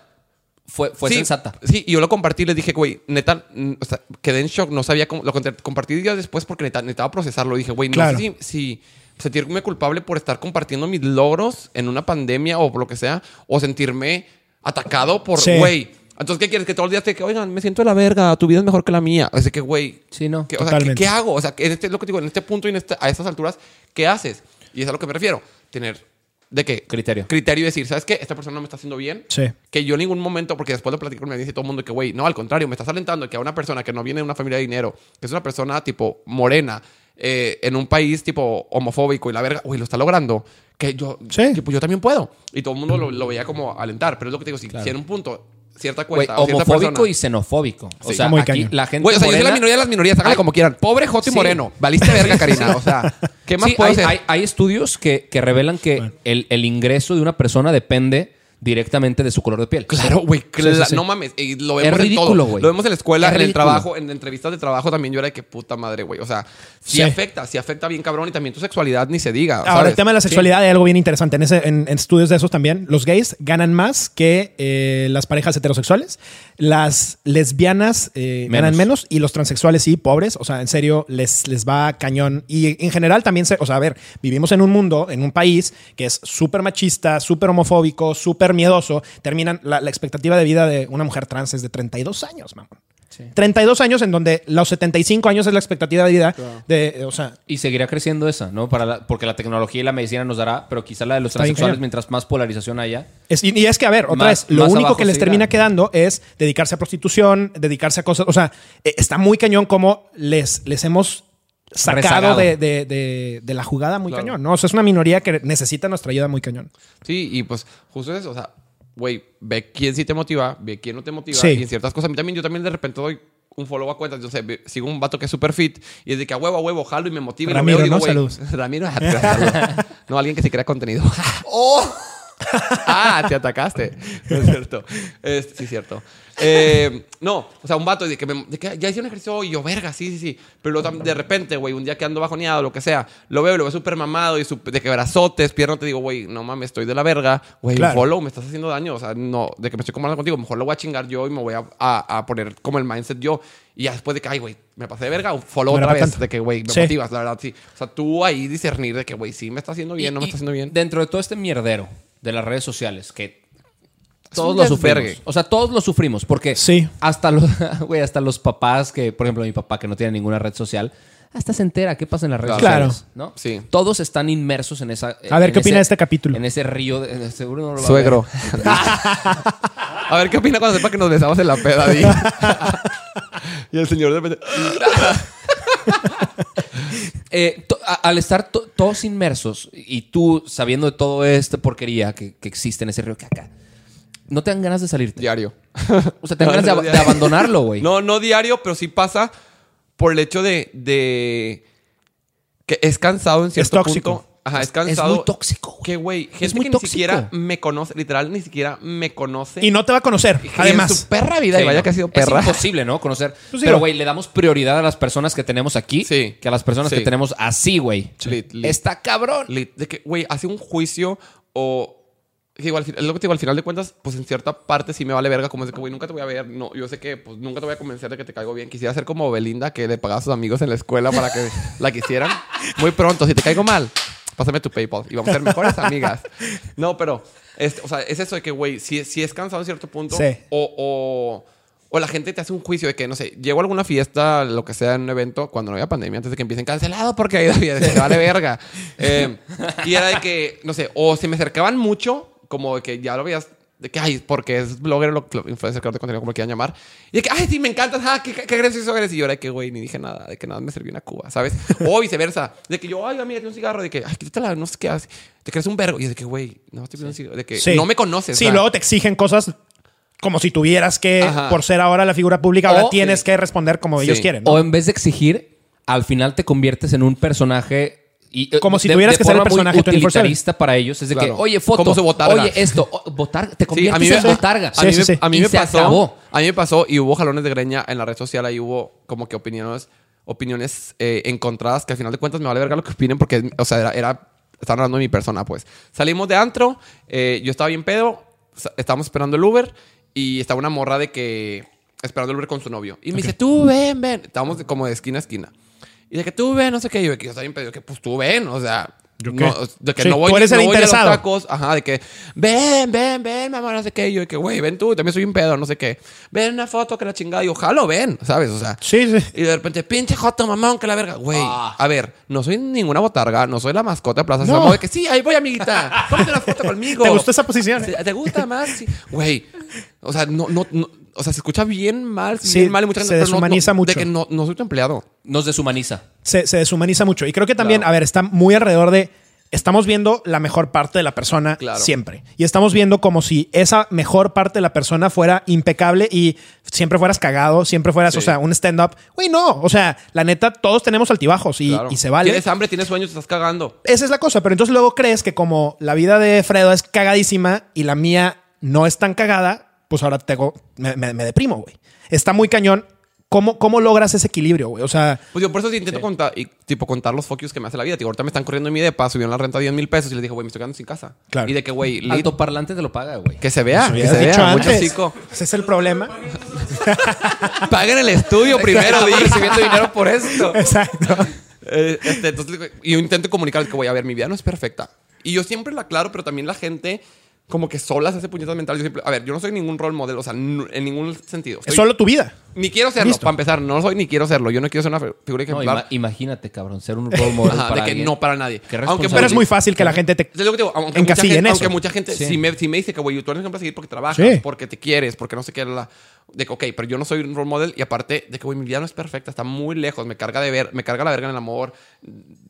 Speaker 2: fue, fue
Speaker 3: sí,
Speaker 2: sensata.
Speaker 3: Sí, y yo lo compartí, les dije, güey, neta, o sea, quedé en shock, no sabía cómo. Lo compartí días después porque neta, necesitaba procesarlo. Dije, güey, no
Speaker 4: Claro.
Speaker 3: sé si, si sentirme culpable por estar compartiendo mis logros en una pandemia o por lo que sea, o sentirme atacado por,
Speaker 4: Sí.
Speaker 3: güey. Entonces, ¿qué quieres? Que todos los días te que, oigan, me siento de la verga, tu vida es mejor que la mía. Así que, güey.
Speaker 2: Sí, no.
Speaker 3: ¿qué, o sea, ¿qué, qué hago? O sea, este, lo que digo, en este punto y en este- a estas alturas, ¿qué haces? Y es a lo que me refiero. Tener. ¿De qué?
Speaker 2: Criterio.
Speaker 3: Criterio y decir, ¿sabes qué? Esta persona no me está haciendo bien
Speaker 4: Sí.
Speaker 3: que yo en ningún momento, porque después lo platico con mi audiencia y todo el mundo, que güey, no, al contrario, me estás alentando que a una persona que no viene de una familia de dinero, que es una persona tipo morena, eh, en un país tipo homofóbico y la verga, güey, lo está logrando, que yo,
Speaker 4: Sí.
Speaker 3: tipo, yo también puedo. Y todo el mundo lo, lo veía como alentar, pero es lo que te digo, si, si en un punto, cierta cuenta, o cierta
Speaker 2: homofóbico
Speaker 3: persona-
Speaker 2: y xenofóbico. O
Speaker 3: Sí.
Speaker 2: sea,
Speaker 4: Muy
Speaker 2: aquí la gente.
Speaker 3: Güey, o sea, yo soy la
Speaker 2: morena-
Speaker 3: minoría de las minorías, háganle
Speaker 2: Ay.
Speaker 3: como quieran. Pobre Joto y
Speaker 2: Sí.
Speaker 3: Moreno. Valiste verga, [LAUGHS] Karina. O sea, ¿qué más
Speaker 2: Sí,
Speaker 3: puedo
Speaker 2: hay,
Speaker 3: hacer?
Speaker 2: hay- hay estudios que, que revelan que el, el ingreso de una persona depende directamente de su color de piel.
Speaker 3: Claro, güey. cla-
Speaker 2: Sí, sí, sí.
Speaker 3: No mames. Y lo
Speaker 2: Es
Speaker 3: vemos en
Speaker 2: ridículo,
Speaker 3: todo.
Speaker 2: güey.
Speaker 3: Lo vemos en la escuela,
Speaker 2: Es
Speaker 3: en el trabajo, en entrevistas de trabajo también. Yo era de que puta madre, güey. O sea, sí,
Speaker 4: Sí.
Speaker 3: afecta, sí afecta bien cabrón. Y también tu sexualidad ni se diga.
Speaker 4: Ahora,
Speaker 3: ¿sabes?
Speaker 4: el tema de la sexualidad hay algo bien interesante. En, ese, en, en estudios de esos también, los gays ganan más que eh, las parejas heterosexuales. Las lesbianas eh, ganan menos y los transexuales sí, pobres. O sea, en serio, les, les va cañón. Y en general también, se, o sea, a ver, vivimos en un mundo, en un país que es súper machista, súper homofóbico, súper miedoso. Terminan, la, la expectativa de vida de una mujer trans es de 32 años, mamón. 32 años en donde los 75 años es la expectativa de vida de, o sea,
Speaker 2: Y seguirá creciendo esa, ¿no? Para la- porque la tecnología y la medicina nos dará, pero quizá la de los transexuales, mientras más polarización haya.
Speaker 4: Es- y, y es que, a ver, otra
Speaker 2: Más-
Speaker 4: vez, lo único que les
Speaker 2: seguirá.
Speaker 4: termina quedando es dedicarse a prostitución, dedicarse a cosas. O sea, eh, está muy cañón como les, les hemos sacado de, de- de- de la jugada muy
Speaker 3: Claro.
Speaker 4: cañón, ¿no? O sea, es una minoría que necesita nuestra ayuda muy cañón.
Speaker 3: Sí, y pues justo eso. O sea, güey, ve quién sí te motiva, ve quién no te motiva.
Speaker 4: Sí.
Speaker 3: Y en ciertas cosas, a mí también, yo también de repente doy un follow a cuentas. Yo sé, sigo un vato que es súper fit y es de que a huevo, a huevo, jalo y me motiva. y lo
Speaker 4: Ramiro,
Speaker 3: veo digo,
Speaker 4: ¿no? Saludos. [LAUGHS]
Speaker 3: Ramiro, saludos. no, alguien que sí crea contenido. [LAUGHS] ¡Oh! [LAUGHS] ah, te atacaste. No [LAUGHS] es cierto. Es- sí, es cierto. Eh, no, o sea, un vato de que, me- de que ya hice un ejercicio y yo, verga, sí, sí, sí. Pero tam- de repente, güey, un día que ando bajoneado, lo que sea, lo veo y lo veo súper mamado y su- de que brazotes, piernas, te digo, güey, no mames, estoy de la verga. Güey,
Speaker 4: Claro.
Speaker 3: follow, me estás haciendo daño. O sea, no, de que me estoy comparando contigo, mejor lo voy a chingar yo y me voy a, a- a poner como el mindset yo. Y ya después de que, ay, güey, me pasé de verga, un follow otra vez.
Speaker 4: tanto.
Speaker 3: De que, güey, me
Speaker 4: Sí.
Speaker 3: motivas, la verdad, sí. O sea, tú ahí discernir de que, güey, sí me está haciendo bien, no me
Speaker 2: Y-
Speaker 3: está haciendo bien.
Speaker 2: Dentro de todo este mierdero de las redes sociales, que todos lo sufrimos. O sea, todos lo sufrimos. Porque
Speaker 4: Sí.
Speaker 2: hasta los, [LAUGHS] güey, hasta los papás, que, por ejemplo, mi papá que no tiene ninguna red social, hasta se entera qué pasa en las redes
Speaker 4: Claro.
Speaker 2: sociales. ¿no?
Speaker 3: Sí.
Speaker 2: Todos están inmersos en esa.
Speaker 4: A ver,
Speaker 2: en
Speaker 4: ¿qué opina de este capítulo?
Speaker 2: En ese río. De, seguro no lo va a
Speaker 3: Suegro.
Speaker 2: ver. [LAUGHS]
Speaker 3: a ver qué opina cuando sepa que nos besamos en la peda, Di? [LAUGHS] Y el señor de repente. [LAUGHS]
Speaker 2: Eh, to- a- al estar to- todos inmersos y tú sabiendo de todo esta porquería que, que existe en ese río caca, no te dan ganas de salirte.
Speaker 3: Diario.
Speaker 2: O sea, te dan ganas de, ab- de abandonarlo, güey.
Speaker 3: No, no diario, pero sí pasa por el hecho de, de que es cansado en cierto
Speaker 4: tóxico.
Speaker 3: punto. Ajá, es
Speaker 2: Es
Speaker 3: cansado.
Speaker 2: muy tóxico, güey.
Speaker 3: Que, güey, gente
Speaker 2: muy
Speaker 3: que
Speaker 2: tóxico.
Speaker 3: ni siquiera me conoce, literal, ni siquiera me conoce.
Speaker 4: Y no te va a conocer,
Speaker 3: Y en
Speaker 4: además.
Speaker 3: su perra vida,
Speaker 2: Sí,
Speaker 3: y vaya
Speaker 2: no.
Speaker 3: que ha sido perra.
Speaker 2: Es imposible, ¿no? Conocer. [LAUGHS]
Speaker 4: Pues
Speaker 2: Pero, güey, le damos prioridad a las personas que tenemos aquí
Speaker 3: Sí.
Speaker 2: que a las personas
Speaker 3: Sí.
Speaker 2: que tenemos así, güey. Está cabrón.
Speaker 3: Lit- De que, güey, hace un juicio o. igual, es lo que te digo, al final de cuentas, pues en cierta parte sí me vale verga, como es de que, güey, nunca te voy a ver. No, yo sé que, pues nunca te voy a convencer de que te caigo bien. Quisiera ser como Belinda, que le pagaba a sus amigos en la escuela para que [LAUGHS] la quisieran. Muy pronto, si te caigo mal, pásame tu PayPal y vamos a ser mejores amigas. No, pero, este, o sea, es eso de que, güey, si, si es cansado en cierto punto,
Speaker 4: Sí.
Speaker 3: o, o, o la gente te hace un juicio de que, no sé, llego a alguna fiesta, lo que sea, en un evento, cuando no había pandemia, antes de que empiecen cancelado porque hay [LAUGHS] fiesta, se vale verga. Eh, y era de que, no sé, o se me acercaban mucho, como de que ya lo veías, de que, ay, porque es blogger lo- influencer, creador de contenido, como lo quieran llamar. Y de que, ay, sí, me encantas, ah, qué, qué, qué gracioso eres. Y yo era de que, güey, ni dije nada, de que nada me serví una cuba, ¿sabes? O viceversa, de que yo, ay, amiga, tiene un cigarro, de que, ay, quítala, no sé qué haces, te crees un vergo. Y de que, güey, no estoy pidiendo un cigarro, de que
Speaker 4: Sí.
Speaker 3: no me conoces.
Speaker 4: Sí,
Speaker 3: o sea,
Speaker 4: luego te exigen cosas como si tuvieras que,
Speaker 3: Ajá.
Speaker 4: por ser ahora la figura pública, ahora
Speaker 2: O-
Speaker 4: tienes
Speaker 3: sí.
Speaker 4: que responder como ellos
Speaker 3: Sí.
Speaker 4: quieren. ¿no?
Speaker 2: O en vez de exigir, al final te conviertes en un personaje. Y, eh,
Speaker 4: Como si
Speaker 2: de-
Speaker 4: tuvieras
Speaker 2: de
Speaker 4: que ser el personaje 24/7.
Speaker 2: utilitarista para ellos. Es de
Speaker 3: Claro.
Speaker 2: que, oye, foto.
Speaker 3: Como su botarga.
Speaker 2: Oye, esto. o- botarga. Te
Speaker 3: Sí,
Speaker 2: conviertes
Speaker 3: a mí,
Speaker 2: en
Speaker 3: me,
Speaker 2: botarga.
Speaker 3: a mí
Speaker 4: Sí,
Speaker 3: me-
Speaker 4: sí, sí.
Speaker 3: a mí
Speaker 2: Y
Speaker 3: me
Speaker 2: se
Speaker 3: pasó.
Speaker 2: acabó.
Speaker 3: A mí me pasó y hubo jalones de greña en la red social. Ahí hubo como que opiniones, opiniones eh, encontradas que al final de cuentas me vale verga lo que opinen porque, o sea, era, era estaban hablando de mi persona, pues. Salimos de antro, eh, yo estaba bien pedo, estábamos esperando el Uber y estaba una morra de que esperando el Uber con su novio. Y me dice, tú ven, ven. Estábamos como de esquina a esquina. Y de que tú ven, no sé qué. Y yo de que yo estaba pedo. Que pues tú ven, o sea.
Speaker 4: ¿Yo
Speaker 3: no,
Speaker 4: qué?
Speaker 3: de que
Speaker 4: Sí,
Speaker 3: no voy,
Speaker 4: tú eres
Speaker 3: no
Speaker 4: el
Speaker 3: voy a los tacos. Ajá, de que ven, ven, ven, mamá, no sé qué. Y yo de que, güey, ven tú, también soy un pedo, no sé qué. Ven una foto que la chingada. Y ojalá ven, ¿sabes? O sea.
Speaker 4: Sí, sí.
Speaker 3: Y de repente, pinche joto, mamón, que la verga. Güey, a ver, no soy ninguna botarga, no soy la mascota de Plaza
Speaker 4: No.
Speaker 3: Sésamo de que sí, ahí voy, amiguita. Tómate una foto [LAUGHS] conmigo.
Speaker 4: ¿Te gustó esa posición?
Speaker 3: ¿Te, te gusta más? Sí. Güey, o sea, no, no, no- o sea, se escucha bien mal,
Speaker 4: Sí,
Speaker 3: bien mal y mucha gente,
Speaker 4: se
Speaker 3: no-
Speaker 4: deshumaniza
Speaker 3: no-
Speaker 4: mucho.
Speaker 3: De que no, no soy tu empleado.
Speaker 2: Nos deshumaniza.
Speaker 4: se, se deshumaniza mucho. Y creo que también,
Speaker 3: Claro.
Speaker 4: a ver, está muy alrededor de. Estamos viendo la mejor parte de la persona
Speaker 3: Claro.
Speaker 4: siempre. Y estamos viendo como si esa mejor parte de la persona fuera impecable y siempre fueras cagado, siempre fueras,
Speaker 3: Sí.
Speaker 4: o sea, un stand-up. Güey, no. O sea, la neta, todos tenemos altibajos y,
Speaker 3: Claro.
Speaker 4: y se vale.
Speaker 3: Tienes hambre, tienes sueños, te estás cagando.
Speaker 4: Esa es la cosa, pero entonces luego crees que como la vida de Fredo es cagadísima y la mía no es tan cagada, pues ahora tengo, me, me- me deprimo, güey. Está muy cañón. ¿Cómo, ¿Cómo logras ese equilibrio, güey? O sea,
Speaker 3: Pues yo por eso sí intento contar, y, tipo, contar los focus que me hace la vida. Ahorita me están corriendo en mi depa, subieron la renta a 10 mil pesos y les dije, güey, me estoy quedando sin casa.
Speaker 4: Claro.
Speaker 3: Y de que, güey, lit-
Speaker 2: Alto parlante te lo paga, güey.
Speaker 3: que se vea, que se
Speaker 4: has dicho
Speaker 3: vea, mucho chico.
Speaker 4: Ese es el problema. [LAUGHS]
Speaker 3: Paguen el estudio [LAUGHS] primero, di.
Speaker 2: recibiendo dinero por esto. [LAUGHS]
Speaker 4: Exacto.
Speaker 3: Eh, este, entonces, yo intento comunicarles que voy a ver, mi vida no es perfecta. Y yo siempre la aclaro, pero también la gente como que sola se hace puñetas mentales. Yo siempre, a ver, yo no soy ningún role model, o sea, en ningún sentido.
Speaker 4: Es solo tu vida.
Speaker 3: Ni quiero serlo,
Speaker 4: Listo.
Speaker 3: para empezar. No soy ni quiero serlo. Yo no quiero ser una fi- figura
Speaker 2: No,
Speaker 3: ejemplar.
Speaker 2: ima- imagínate, cabrón, ser un role model
Speaker 3: Ajá,
Speaker 2: para
Speaker 3: de que
Speaker 2: alguien.
Speaker 3: no para nadie. Aunque.
Speaker 4: Pero es muy fácil que la gente te...
Speaker 3: Es lo que digo, aunque mucha gente,
Speaker 4: en eso.
Speaker 3: aunque mucha gente
Speaker 2: Sí.
Speaker 3: si, me, si me dice que, güey, tú eres un ejemplo a seguir porque trabajas,
Speaker 4: Sí.
Speaker 3: porque te quieres, porque no sé qué, la, de que, ok, pero yo no soy un role model y aparte de que, güey, mi vida no es perfecta, está muy lejos, me carga de ver, me carga la verga en el amor,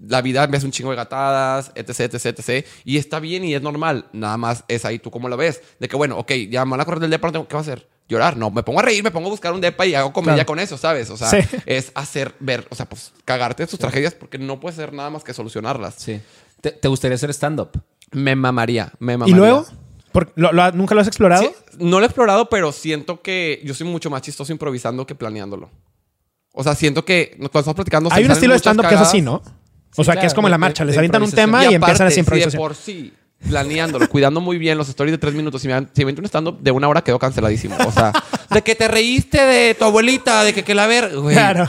Speaker 3: la vida me hace un chingo de gatadas, etc, etc, etc. Y está bien y es normal, nada más es ahí tú cómo lo ves. De que, bueno, ok, ya me van a correr del depa, no tengo- ¿qué va a hacer? Llorar, no, me pongo a reír, me pongo a buscar un depa y hago comedia
Speaker 4: Claro.
Speaker 3: con eso, ¿sabes? O sea,
Speaker 4: Sí.
Speaker 3: es hacer ver, o sea, pues cagarte de tus tragedias porque no puedes hacer nada más que solucionarlas.
Speaker 2: Sí. ¿Te, te gustaría hacer stand-up?
Speaker 3: Me mamaría, me
Speaker 4: ¿Y
Speaker 3: mamaría.
Speaker 4: luego? ¿Por- lo- lo- ¿Nunca lo has explorado?
Speaker 3: Sí, no lo he explorado, pero siento que yo soy mucho más chistoso improvisando que planeándolo. O sea, siento que cuando estamos platicando...
Speaker 4: Hay un estilo de stand-up que es así, ¿no? O sea, que es como en la marcha.
Speaker 2: de-
Speaker 4: Les avientan un tema y,
Speaker 3: aparte,
Speaker 4: empiezan así
Speaker 3: si de por sí, planeándolo, cuidando muy bien los stories de tres minutos. Si me, si me un stand-up de una hora, quedó canceladísimo. O sea, [LAUGHS] de que te reíste de tu abuelita, de que, que la ver... güey.
Speaker 4: Claro.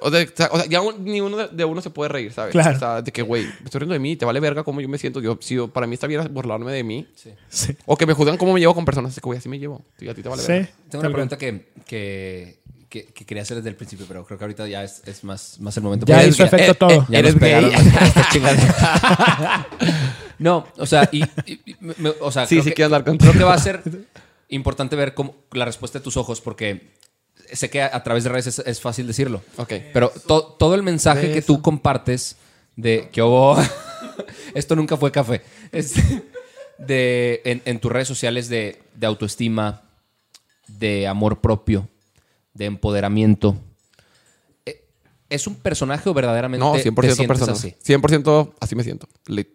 Speaker 3: O, de- o sea, ya un- ni uno de, de uno se puede reír, ¿sabes?
Speaker 4: Claro.
Speaker 3: O sea, de que, güey, me estoy riendo de mí, te vale verga cómo yo me siento. Yo, si yo- para mí está bien burlarme de mí.
Speaker 4: Sí.
Speaker 3: O que me juzgan cómo me llevo con personas. De que, güey, así me llevo. Y a ti te vale verga.
Speaker 4: Sí.
Speaker 2: Tengo una pregunta que, que, que, que quería hacer desde el principio, pero creo que ahorita ya es, es más, más el momento.
Speaker 4: Ya
Speaker 2: Porque
Speaker 4: hizo
Speaker 2: ya-
Speaker 4: efecto todo.
Speaker 2: Ya
Speaker 3: ¿Eres
Speaker 2: nos pegaron [LAUGHS] [LAUGHS] no, o sea, y, y- y me- o sea,
Speaker 3: Sí,
Speaker 2: creo
Speaker 3: sí
Speaker 2: que-
Speaker 3: quiero contigo.
Speaker 2: Creo que va a ser importante ver cómo, la respuesta de tus ojos, porque sé que a, a través de redes es, es fácil decirlo.
Speaker 3: Ok.
Speaker 2: Pero to- todo el mensaje que tú compartes de que hubo. [LAUGHS] Esto nunca fue café. Este, de, en, en tus redes sociales de, de autoestima, de amor propio, de empoderamiento. Eh, ¿Es un personaje o verdaderamente
Speaker 3: No,
Speaker 2: te
Speaker 3: 100%
Speaker 2: sientes
Speaker 3: persona.
Speaker 2: así?
Speaker 3: 100% así me siento. Lit.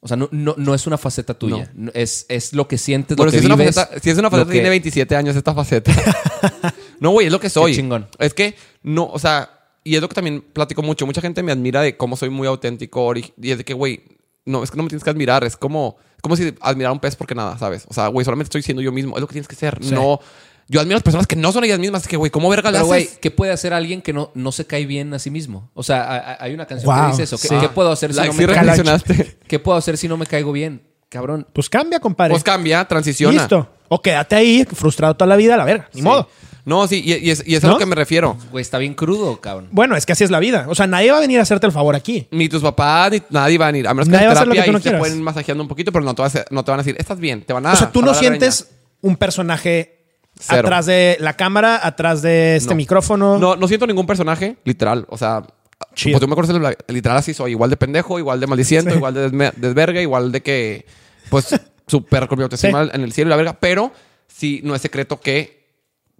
Speaker 2: O sea, no, no, no es una faceta tuya. No, Es, es lo que sientes,
Speaker 3: Bueno,
Speaker 2: lo que
Speaker 3: si es, una
Speaker 2: vives.
Speaker 3: faceta, si es una faceta,
Speaker 2: que-
Speaker 3: tiene 27 años esta faceta. [LAUGHS] no, güey, es lo que soy.
Speaker 2: chingón.
Speaker 3: Es que, no, o sea, y es lo que también platico mucho. Mucha gente me admira de cómo soy muy auténtico. Y es de que, güey, no, es que no me tienes que admirar. Es como, es como si admirar a un pez porque nada, ¿sabes? O sea, güey, solamente estoy siendo yo mismo. Es lo que tienes que ser.
Speaker 4: Sí.
Speaker 3: No. Yo admiro a las personas que no son ellas mismas. Es que, güey, ¿cómo verga le
Speaker 2: Pero, güey? ¿qué puede hacer alguien que no, no se cae bien a sí mismo? O sea, a- a- hay una canción
Speaker 4: Wow,
Speaker 2: que dice eso. ¿Qué,
Speaker 4: sí.
Speaker 2: qué puedo hacer si no me caigo
Speaker 3: reflexionaste. [LAUGHS]
Speaker 2: ¿Qué puedo hacer si no me caigo bien? Cabrón.
Speaker 4: Pues cambia, compadre.
Speaker 3: Pues cambia, transiciona.
Speaker 4: Listo. O quédate ahí, frustrado toda la vida, a la verga. Ni
Speaker 3: Sí.
Speaker 4: modo.
Speaker 3: No, sí, y, y es, y es a
Speaker 4: ¿No?
Speaker 3: lo que me refiero.
Speaker 2: Güey, está bien crudo, cabrón.
Speaker 4: Bueno, es que así es la vida. O sea, nadie va a venir a hacerte el favor aquí.
Speaker 3: Ni tus papás, ni nadie va a ir. A menos que
Speaker 4: Nadie
Speaker 3: en
Speaker 4: va a hacer lo que
Speaker 3: terapia
Speaker 4: tú no
Speaker 3: y te
Speaker 4: quieras.
Speaker 3: pueden masajeando un poquito, pero no te, van a hacer- no te van a decir, estás bien, te van a.
Speaker 4: o sea, tú no
Speaker 3: jalar la greña".
Speaker 4: sientes un personaje
Speaker 3: Cero.
Speaker 4: atrás de la cámara, atrás de este
Speaker 3: No.
Speaker 4: micrófono.
Speaker 3: No, no siento ningún personaje, literal. O sea,
Speaker 4: Chido.
Speaker 3: pues tú me acuerdas, literal así soy. Igual de pendejo, igual de maldiciento,
Speaker 4: Sí.
Speaker 3: igual de desverga, igual de que, pues, súper con mi autoestima
Speaker 4: Sí.
Speaker 3: en el cielo y la verga. Pero sí, no es secreto que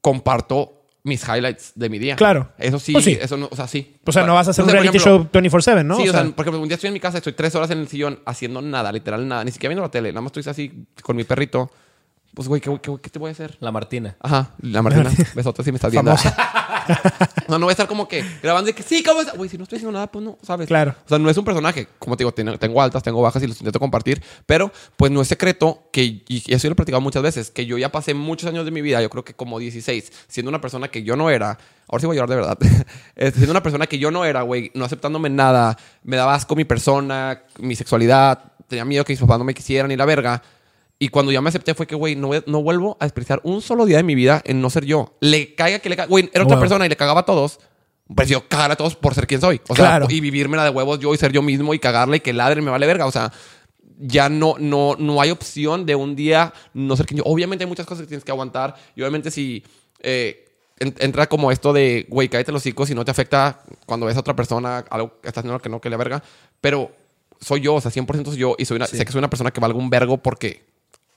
Speaker 3: comparto mis highlights de mi día.
Speaker 4: Claro.
Speaker 3: Eso sí,
Speaker 4: Pues sí.
Speaker 3: eso no, o sea, sí.
Speaker 4: O sea, no vas a hacer
Speaker 3: No
Speaker 4: un
Speaker 3: sé, por
Speaker 4: reality
Speaker 3: ejemplo,
Speaker 4: show 24-7, ¿no?
Speaker 3: Sí,
Speaker 4: O
Speaker 3: o sea,
Speaker 4: sea,
Speaker 3: por ejemplo, un día estoy en mi casa, estoy tres horas en el sillón haciendo nada, literal nada, ni siquiera viendo la tele, nada más estoy así con mi perrito. Pues, güey, ¿qué, qué, qué te voy a hacer?
Speaker 2: La Martina.
Speaker 3: Ajá, la Martina, besotes si me estás viendo. [LAUGHS] no, no voy a estar como que grabando de que sí, ¿cómo estás? Güey, si no estoy haciendo nada, pues no, ¿sabes?
Speaker 4: Claro.
Speaker 3: O sea, no es un personaje. Como te digo, tengo, tengo altas, tengo bajas y los intento compartir. Pero, pues no es secreto que, y eso yo lo he platicado muchas veces, que yo ya pasé muchos años de mi vida, yo creo que como 16, siendo una persona que yo no era. Ahora sí voy a llorar de verdad. [LAUGHS] Este, siendo una persona que yo no era, güey, no aceptándome nada, me daba asco mi persona, mi sexualidad, tenía miedo que mis papás no me quisieran y la verga. Y cuando ya me acepté fue que, güey, no, no vuelvo a desperdiciar un solo día de mi vida en no ser yo. Le caiga que le caiga. Güey, era otra
Speaker 4: Wow.
Speaker 3: persona y le cagaba a todos. Pues yo cagar a todos por ser quien soy. O sea,
Speaker 4: Claro.
Speaker 3: y vivirme la de huevos yo y ser yo mismo y cagarle y que ladre me vale verga. O sea, ya no, no, no hay opción de un día no ser quien yo. Obviamente hay muchas cosas que tienes que aguantar. Y obviamente si eh, en- entra como esto de, güey, cállate los hocico si no te afecta cuando ves a otra persona algo que estás haciendo que no, que le verga. Pero soy yo, o sea, 100% soy yo. Y soy una, sé que soy una persona que valga un vergo porque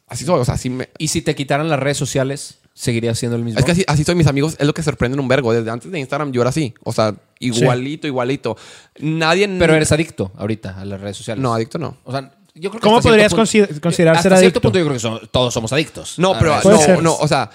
Speaker 3: así soy. O sea, así me...
Speaker 2: Y si te quitaran las redes sociales, seguirías siendo el mismo.
Speaker 3: Es que así, así soy mis amigos, es lo que sorprenden un vergo. Desde antes de Instagram yo era así. O sea, igualito, igualito. Nadie...
Speaker 2: Pero eres adicto ahorita a las redes sociales.
Speaker 3: No, adicto no.
Speaker 2: O sea, yo creo que
Speaker 4: ¿Cómo
Speaker 2: cierto
Speaker 4: podrías
Speaker 2: punto-
Speaker 4: consi- considerar
Speaker 2: hasta
Speaker 4: ser
Speaker 2: cierto
Speaker 4: adicto?
Speaker 2: punto yo creo que son- todos somos adictos.
Speaker 3: No, pero
Speaker 2: redes
Speaker 3: no,
Speaker 4: ser.
Speaker 2: sociales.
Speaker 3: no, o sea,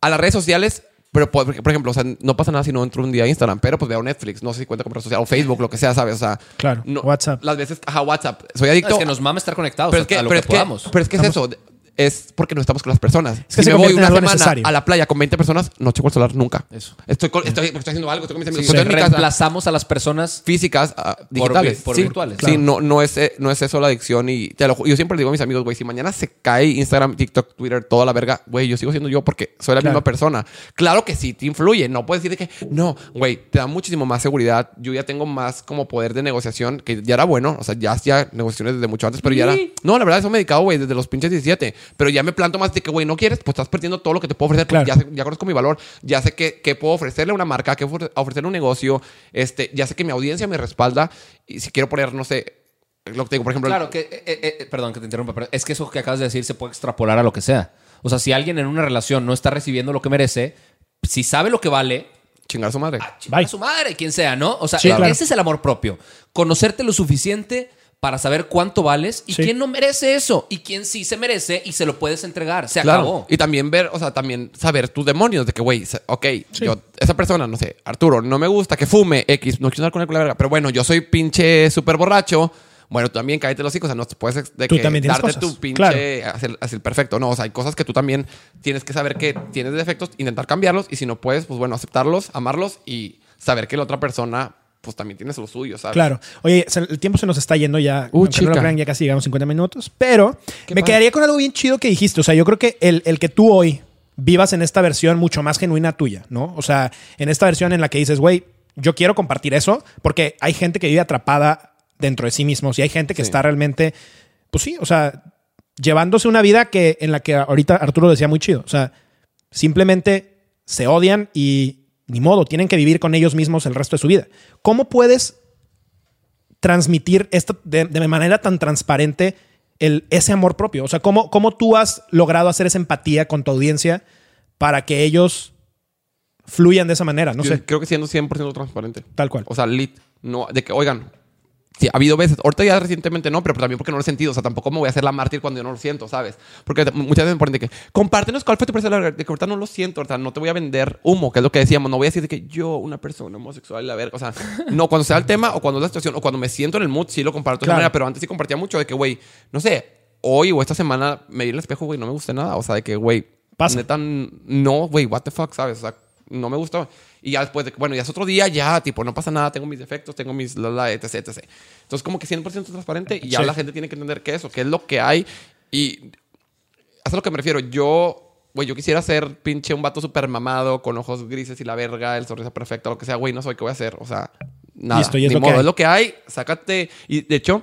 Speaker 3: a las redes sociales, pero por, por ejemplo, o sea, no pasa nada si no entro un día a Instagram, pero pues veo Netflix, no sé si cuenta como red social, o Facebook, lo que sea, ¿sabes? O sea,
Speaker 4: Claro,
Speaker 3: no-
Speaker 4: WhatsApp.
Speaker 3: Las veces, ajá, WhatsApp. Soy
Speaker 2: No,
Speaker 3: adicto.
Speaker 2: es que nos mama estar conectados
Speaker 3: pero es que,
Speaker 2: a lo
Speaker 3: pero
Speaker 2: que
Speaker 3: es que,
Speaker 2: podamos.
Speaker 3: pero es que es eso. Es porque no estamos con las personas.
Speaker 4: Es que
Speaker 3: si
Speaker 4: se
Speaker 3: me voy una semana
Speaker 4: necesario.
Speaker 3: a la playa con 20 personas, no checo el celular nunca.
Speaker 2: Eso.
Speaker 3: Estoy, con- estoy, estoy haciendo algo, estoy con mis amigos.
Speaker 2: Sí, reemplazamos a las personas
Speaker 3: físicas ah, digitales.
Speaker 2: por
Speaker 3: sí,
Speaker 2: virtuales.
Speaker 3: Sí,
Speaker 2: Claro.
Speaker 3: no, no, es, eh, no es eso la adicción. Y te lo yo siempre le digo a mis amigos, güey, si mañana se cae Instagram, TikTok, Twitter, toda la verga, güey, yo sigo siendo yo porque soy la
Speaker 4: Claro.
Speaker 3: misma persona. Claro que sí, te influye. No puedes decir de que, no, güey, te da muchísimo más seguridad. Yo ya tengo más como poder de negociación, que ya era bueno. O sea, ya hacía negociaciones desde mucho antes, pero ya era. No, la verdad, eso me he dedicado, güey, desde los pinches 17. Pero ya me planto más de que, güey, no quieres, pues estás perdiendo todo lo que te puedo ofrecer. porque
Speaker 4: Claro.
Speaker 3: Ya, sé- ya conozco mi valor, ya sé que, que puedo ofrecerle a una marca, que puedo ofrecerle un negocio, este, ya sé que mi audiencia me respalda. Y si quiero poner, no sé, lo que te digo, por ejemplo,
Speaker 2: Claro, que, eh, eh, eh, perdón que te interrumpa, pero es que eso que acabas de decir se puede extrapolar a lo que sea. O sea, si alguien en una relación no está recibiendo lo que merece, si sabe lo que vale,
Speaker 3: chingar a su madre.
Speaker 2: chingar
Speaker 4: Bye.
Speaker 2: a su madre, quien sea, ¿no? O sea,
Speaker 4: Sí,
Speaker 2: e-
Speaker 4: claro.
Speaker 2: ese es el amor propio. Conocerte lo suficiente para saber cuánto vales y
Speaker 4: Sí.
Speaker 2: quién no merece eso y quién sí se merece y se lo puedes entregar. Se
Speaker 3: Claro.
Speaker 2: acabó.
Speaker 3: Y también ver, o sea, también saber tus demonios de que, güey, ok, yo, esa persona, no sé, Arturo, no me gusta que fume X, no quiero andar con él con la verga, pero bueno, yo soy pinche súper borracho. Bueno, tú también cállate los hijos, o sea, no te puedes de
Speaker 4: Tú
Speaker 3: que
Speaker 4: también tienes
Speaker 3: darte
Speaker 4: cosas,
Speaker 3: tu pinche
Speaker 4: claro.
Speaker 3: hacer, hacer perfecto. No, o sea, hay cosas que tú también tienes que saber que tienes defectos, intentar cambiarlos y si no puedes, pues bueno, aceptarlos, amarlos y saber que la otra persona, pues también tiene lo suyo, ¿sabes?
Speaker 4: Claro. Oye, el tiempo se nos está yendo ya.
Speaker 3: Uh,
Speaker 4: Aunque no lo
Speaker 3: chica.
Speaker 4: crean, ya casi llegamos 50 minutos. Pero me quedaría con algo bien chido que dijiste. O sea, yo creo que el, el que tú hoy vivas en esta versión mucho más genuina tuya, ¿no? O sea, en esta versión en la que dices, güey, yo quiero compartir eso porque hay gente que vive atrapada dentro de sí mismos y hay gente que
Speaker 3: Sí.
Speaker 4: está realmente, pues sí, o sea, llevándose una vida que en la que ahorita Arturo decía muy chido. O sea, simplemente se odian y ni modo, tienen que vivir con ellos mismos el resto de su vida. ¿Cómo puedes transmitir esto de, de manera tan transparente el, ese amor propio? O sea, ¿cómo, ¿cómo tú has logrado hacer esa empatía con tu audiencia para que ellos fluyan de esa manera? No
Speaker 3: Yo
Speaker 4: sé,
Speaker 3: Creo que siendo 100% transparente.
Speaker 4: tal cual.
Speaker 3: O sea, lit. No, de que, oigan, sí, ha habido veces, ahorita ya recientemente no, pero también porque no lo he sentido. O sea, tampoco me voy a hacer la mártir cuando yo no lo siento, ¿sabes? Porque muchas veces me ponen de que, compártenos cuál fue tu larga. De que ahorita no lo siento, ahorita no te voy a vender humo, que es lo que decíamos. No voy a decir de que yo, una persona homosexual, la verga. O sea, [LAUGHS] no, cuando sea el tema o cuando es la situación o cuando me siento en el mood, sí lo comparto de
Speaker 4: Claro.
Speaker 3: manera, pero antes sí compartía mucho de que, güey, no sé, hoy o esta semana me vi en el espejo, güey, no me gusta nada. O sea, de que, güey, neta, no, güey, what the fuck, ¿sabes? O sea, no me gustó. Y ya después de que, bueno, ya es otro día, ya, tipo, no pasa nada, tengo mis defectos, tengo mis, la, la, etc, etc. Entonces, como que 100% transparente y ya
Speaker 4: Sí.
Speaker 3: la gente tiene que entender qué es eso, qué es lo que hay. Y a lo que me refiero. Yo, güey, yo quisiera ser pinche un vato súper mamado, con ojos grises y la verga, el sonrisa perfecta, lo que sea, güey, no soy, ¿qué voy a hacer? O sea, nada.
Speaker 4: Listo, y es
Speaker 3: Ni
Speaker 4: lo que
Speaker 3: modo,
Speaker 4: hay.
Speaker 3: es lo que hay, sácate. Y de hecho,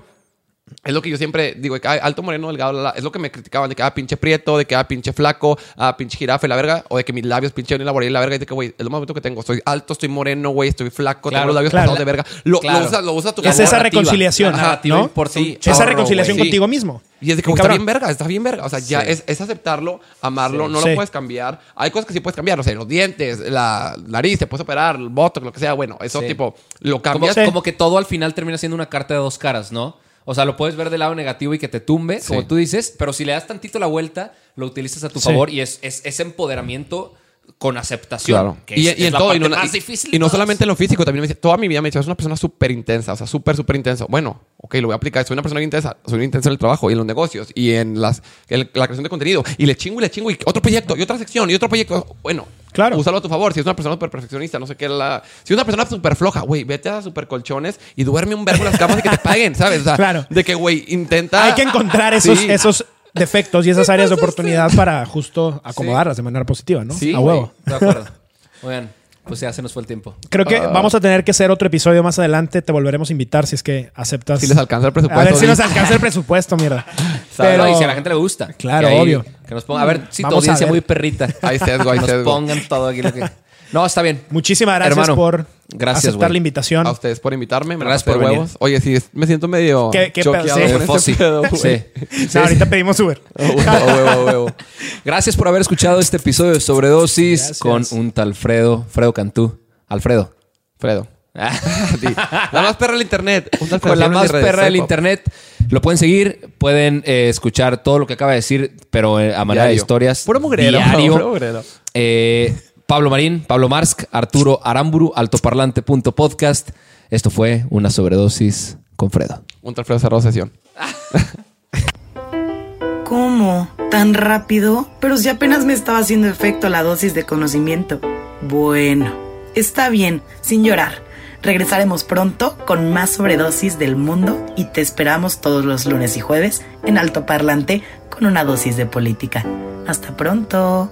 Speaker 3: es lo que yo siempre digo, de que alto moreno, delgado, la, la, es lo que me criticaban, de que ah, pinche prieto, de que ah, pinche flaco, ah, pinche jirafa y la verga, o de que mis labios pinche y la y la verga, y de que, güey, es lo más bonito que tengo. Estoy alto, estoy moreno, güey, estoy flaco,
Speaker 2: Claro,
Speaker 3: tengo los labios
Speaker 4: claro.
Speaker 3: pasados de verga. Lo,
Speaker 2: Claro.
Speaker 3: lo usa, lo usa tu
Speaker 4: Es esa
Speaker 2: narrativa.
Speaker 4: reconciliación, ¿no?
Speaker 2: un
Speaker 3: Sí.
Speaker 4: esa reconciliación contigo mismo.
Speaker 3: Y es de que güey, está bien verga, está bien verga. O sea, ya
Speaker 2: Sí.
Speaker 3: es, es aceptarlo, amarlo, no
Speaker 4: Sí.
Speaker 3: lo puedes cambiar. Hay cosas que sí puedes cambiar, o sea, los dientes, la nariz, te puedes operar, el botox, lo que sea. Bueno, eso
Speaker 2: Sí.
Speaker 3: tipo, lo cambias.
Speaker 2: Como que todo al final termina siendo una carta de dos caras, ¿no? O sea, lo puedes ver del lado negativo y que te tumbe, como tú dices, pero si le das tantito la vuelta, lo utilizas a tu
Speaker 4: Sí.
Speaker 2: favor y es, es, es empoderamiento con aceptación.
Speaker 3: Claro.
Speaker 2: Que
Speaker 3: Y,
Speaker 2: es,
Speaker 3: y
Speaker 2: es
Speaker 3: en
Speaker 2: la
Speaker 3: todo. Y no,
Speaker 2: más
Speaker 3: y-
Speaker 2: difícil
Speaker 3: y no
Speaker 2: todas.
Speaker 3: solamente en lo físico, también me dice, toda mi vida me dice, es una persona súper intensa, o sea, súper, súper intensa. Bueno, ok, lo voy a aplicar. Soy una persona intensa. Soy bien intensa en el trabajo y en los negocios y en las, en la creación de contenido. Y le chingo y le chingo y otro proyecto y otra sección y otro proyecto. Bueno,
Speaker 4: Claro.
Speaker 3: úsalo a tu favor. Si es una persona súper perfeccionista, no sé qué. La... Si es una persona súper floja, güey, vete a súper colchones y duerme un verbo en las camas y que te paguen, ¿sabes? O sea, [LAUGHS]
Speaker 4: Claro.
Speaker 3: de que, güey, intenta.
Speaker 4: Hay que encontrar esos,
Speaker 3: Sí.
Speaker 4: esos defectos y esas áreas de oportunidad para justo acomodarlas de manera positiva, ¿no?
Speaker 3: Sí,
Speaker 4: a huevo.
Speaker 2: De acuerdo. [LAUGHS] Oigan, pues ya se nos fue el tiempo.
Speaker 4: Creo que
Speaker 3: Ah.
Speaker 4: vamos a tener que hacer otro episodio más adelante. Te volveremos a invitar si es que aceptas.
Speaker 3: Si les alcanza el presupuesto.
Speaker 4: A ver si nos alcanza el presupuesto, mierda. [LAUGHS]
Speaker 2: Pero, y si a la gente le gusta.
Speaker 4: Claro,
Speaker 2: que ahí-
Speaker 4: obvio.
Speaker 2: Que nos ponga, a ver si tu audiencia muy perrita.
Speaker 3: Hay sesgo, hay
Speaker 2: Que nos
Speaker 3: sesgo.
Speaker 2: pongan todo aquí lo que... No, está bien.
Speaker 4: muchísimas gracias
Speaker 2: Hermano,
Speaker 4: por
Speaker 2: gracias,
Speaker 4: aceptar
Speaker 2: güey.
Speaker 4: la invitación.
Speaker 3: A ustedes por invitarme. Me la
Speaker 2: Gracias por venir.
Speaker 3: huevos. Oye, sí, me siento medio
Speaker 4: ¿Qué- qué
Speaker 3: choqueado
Speaker 4: pedo? Sí.
Speaker 3: con este pedo.
Speaker 2: Sí.
Speaker 4: No, ahorita pedimos Uber. [LAUGHS]
Speaker 3: A huevo, huevo.
Speaker 2: Gracias por haber escuchado este episodio de Sobredosis
Speaker 4: Gracias.
Speaker 2: con un tal Fredo, Fredo Cantú. Alfredo.
Speaker 3: Fredo. [LAUGHS] Sí. La más perra del internet. Un tal
Speaker 2: con la más perra del internet. Lo pueden seguir, pueden eh, escuchar todo lo que acaba de decir, pero eh, a manera de historias.
Speaker 3: Puro mugrero.
Speaker 2: Diario.
Speaker 3: Puro mugrero.
Speaker 2: Eh, Pablo Marín, Pablo Marsk, Arturo Aramburu, altoparlante.podcast. Esto fue una sobredosis con Fredo.
Speaker 3: Un tal Fredo cerró sesión. [LAUGHS]
Speaker 1: ¿Cómo? ¿Tan rápido? Pero si apenas me estaba haciendo efecto la dosis de conocimiento. Bueno, está bien, sin llorar. Regresaremos pronto con más sobredosis del mundo y te esperamos todos los lunes y jueves en Alto Parlante con una dosis de política. Hasta pronto.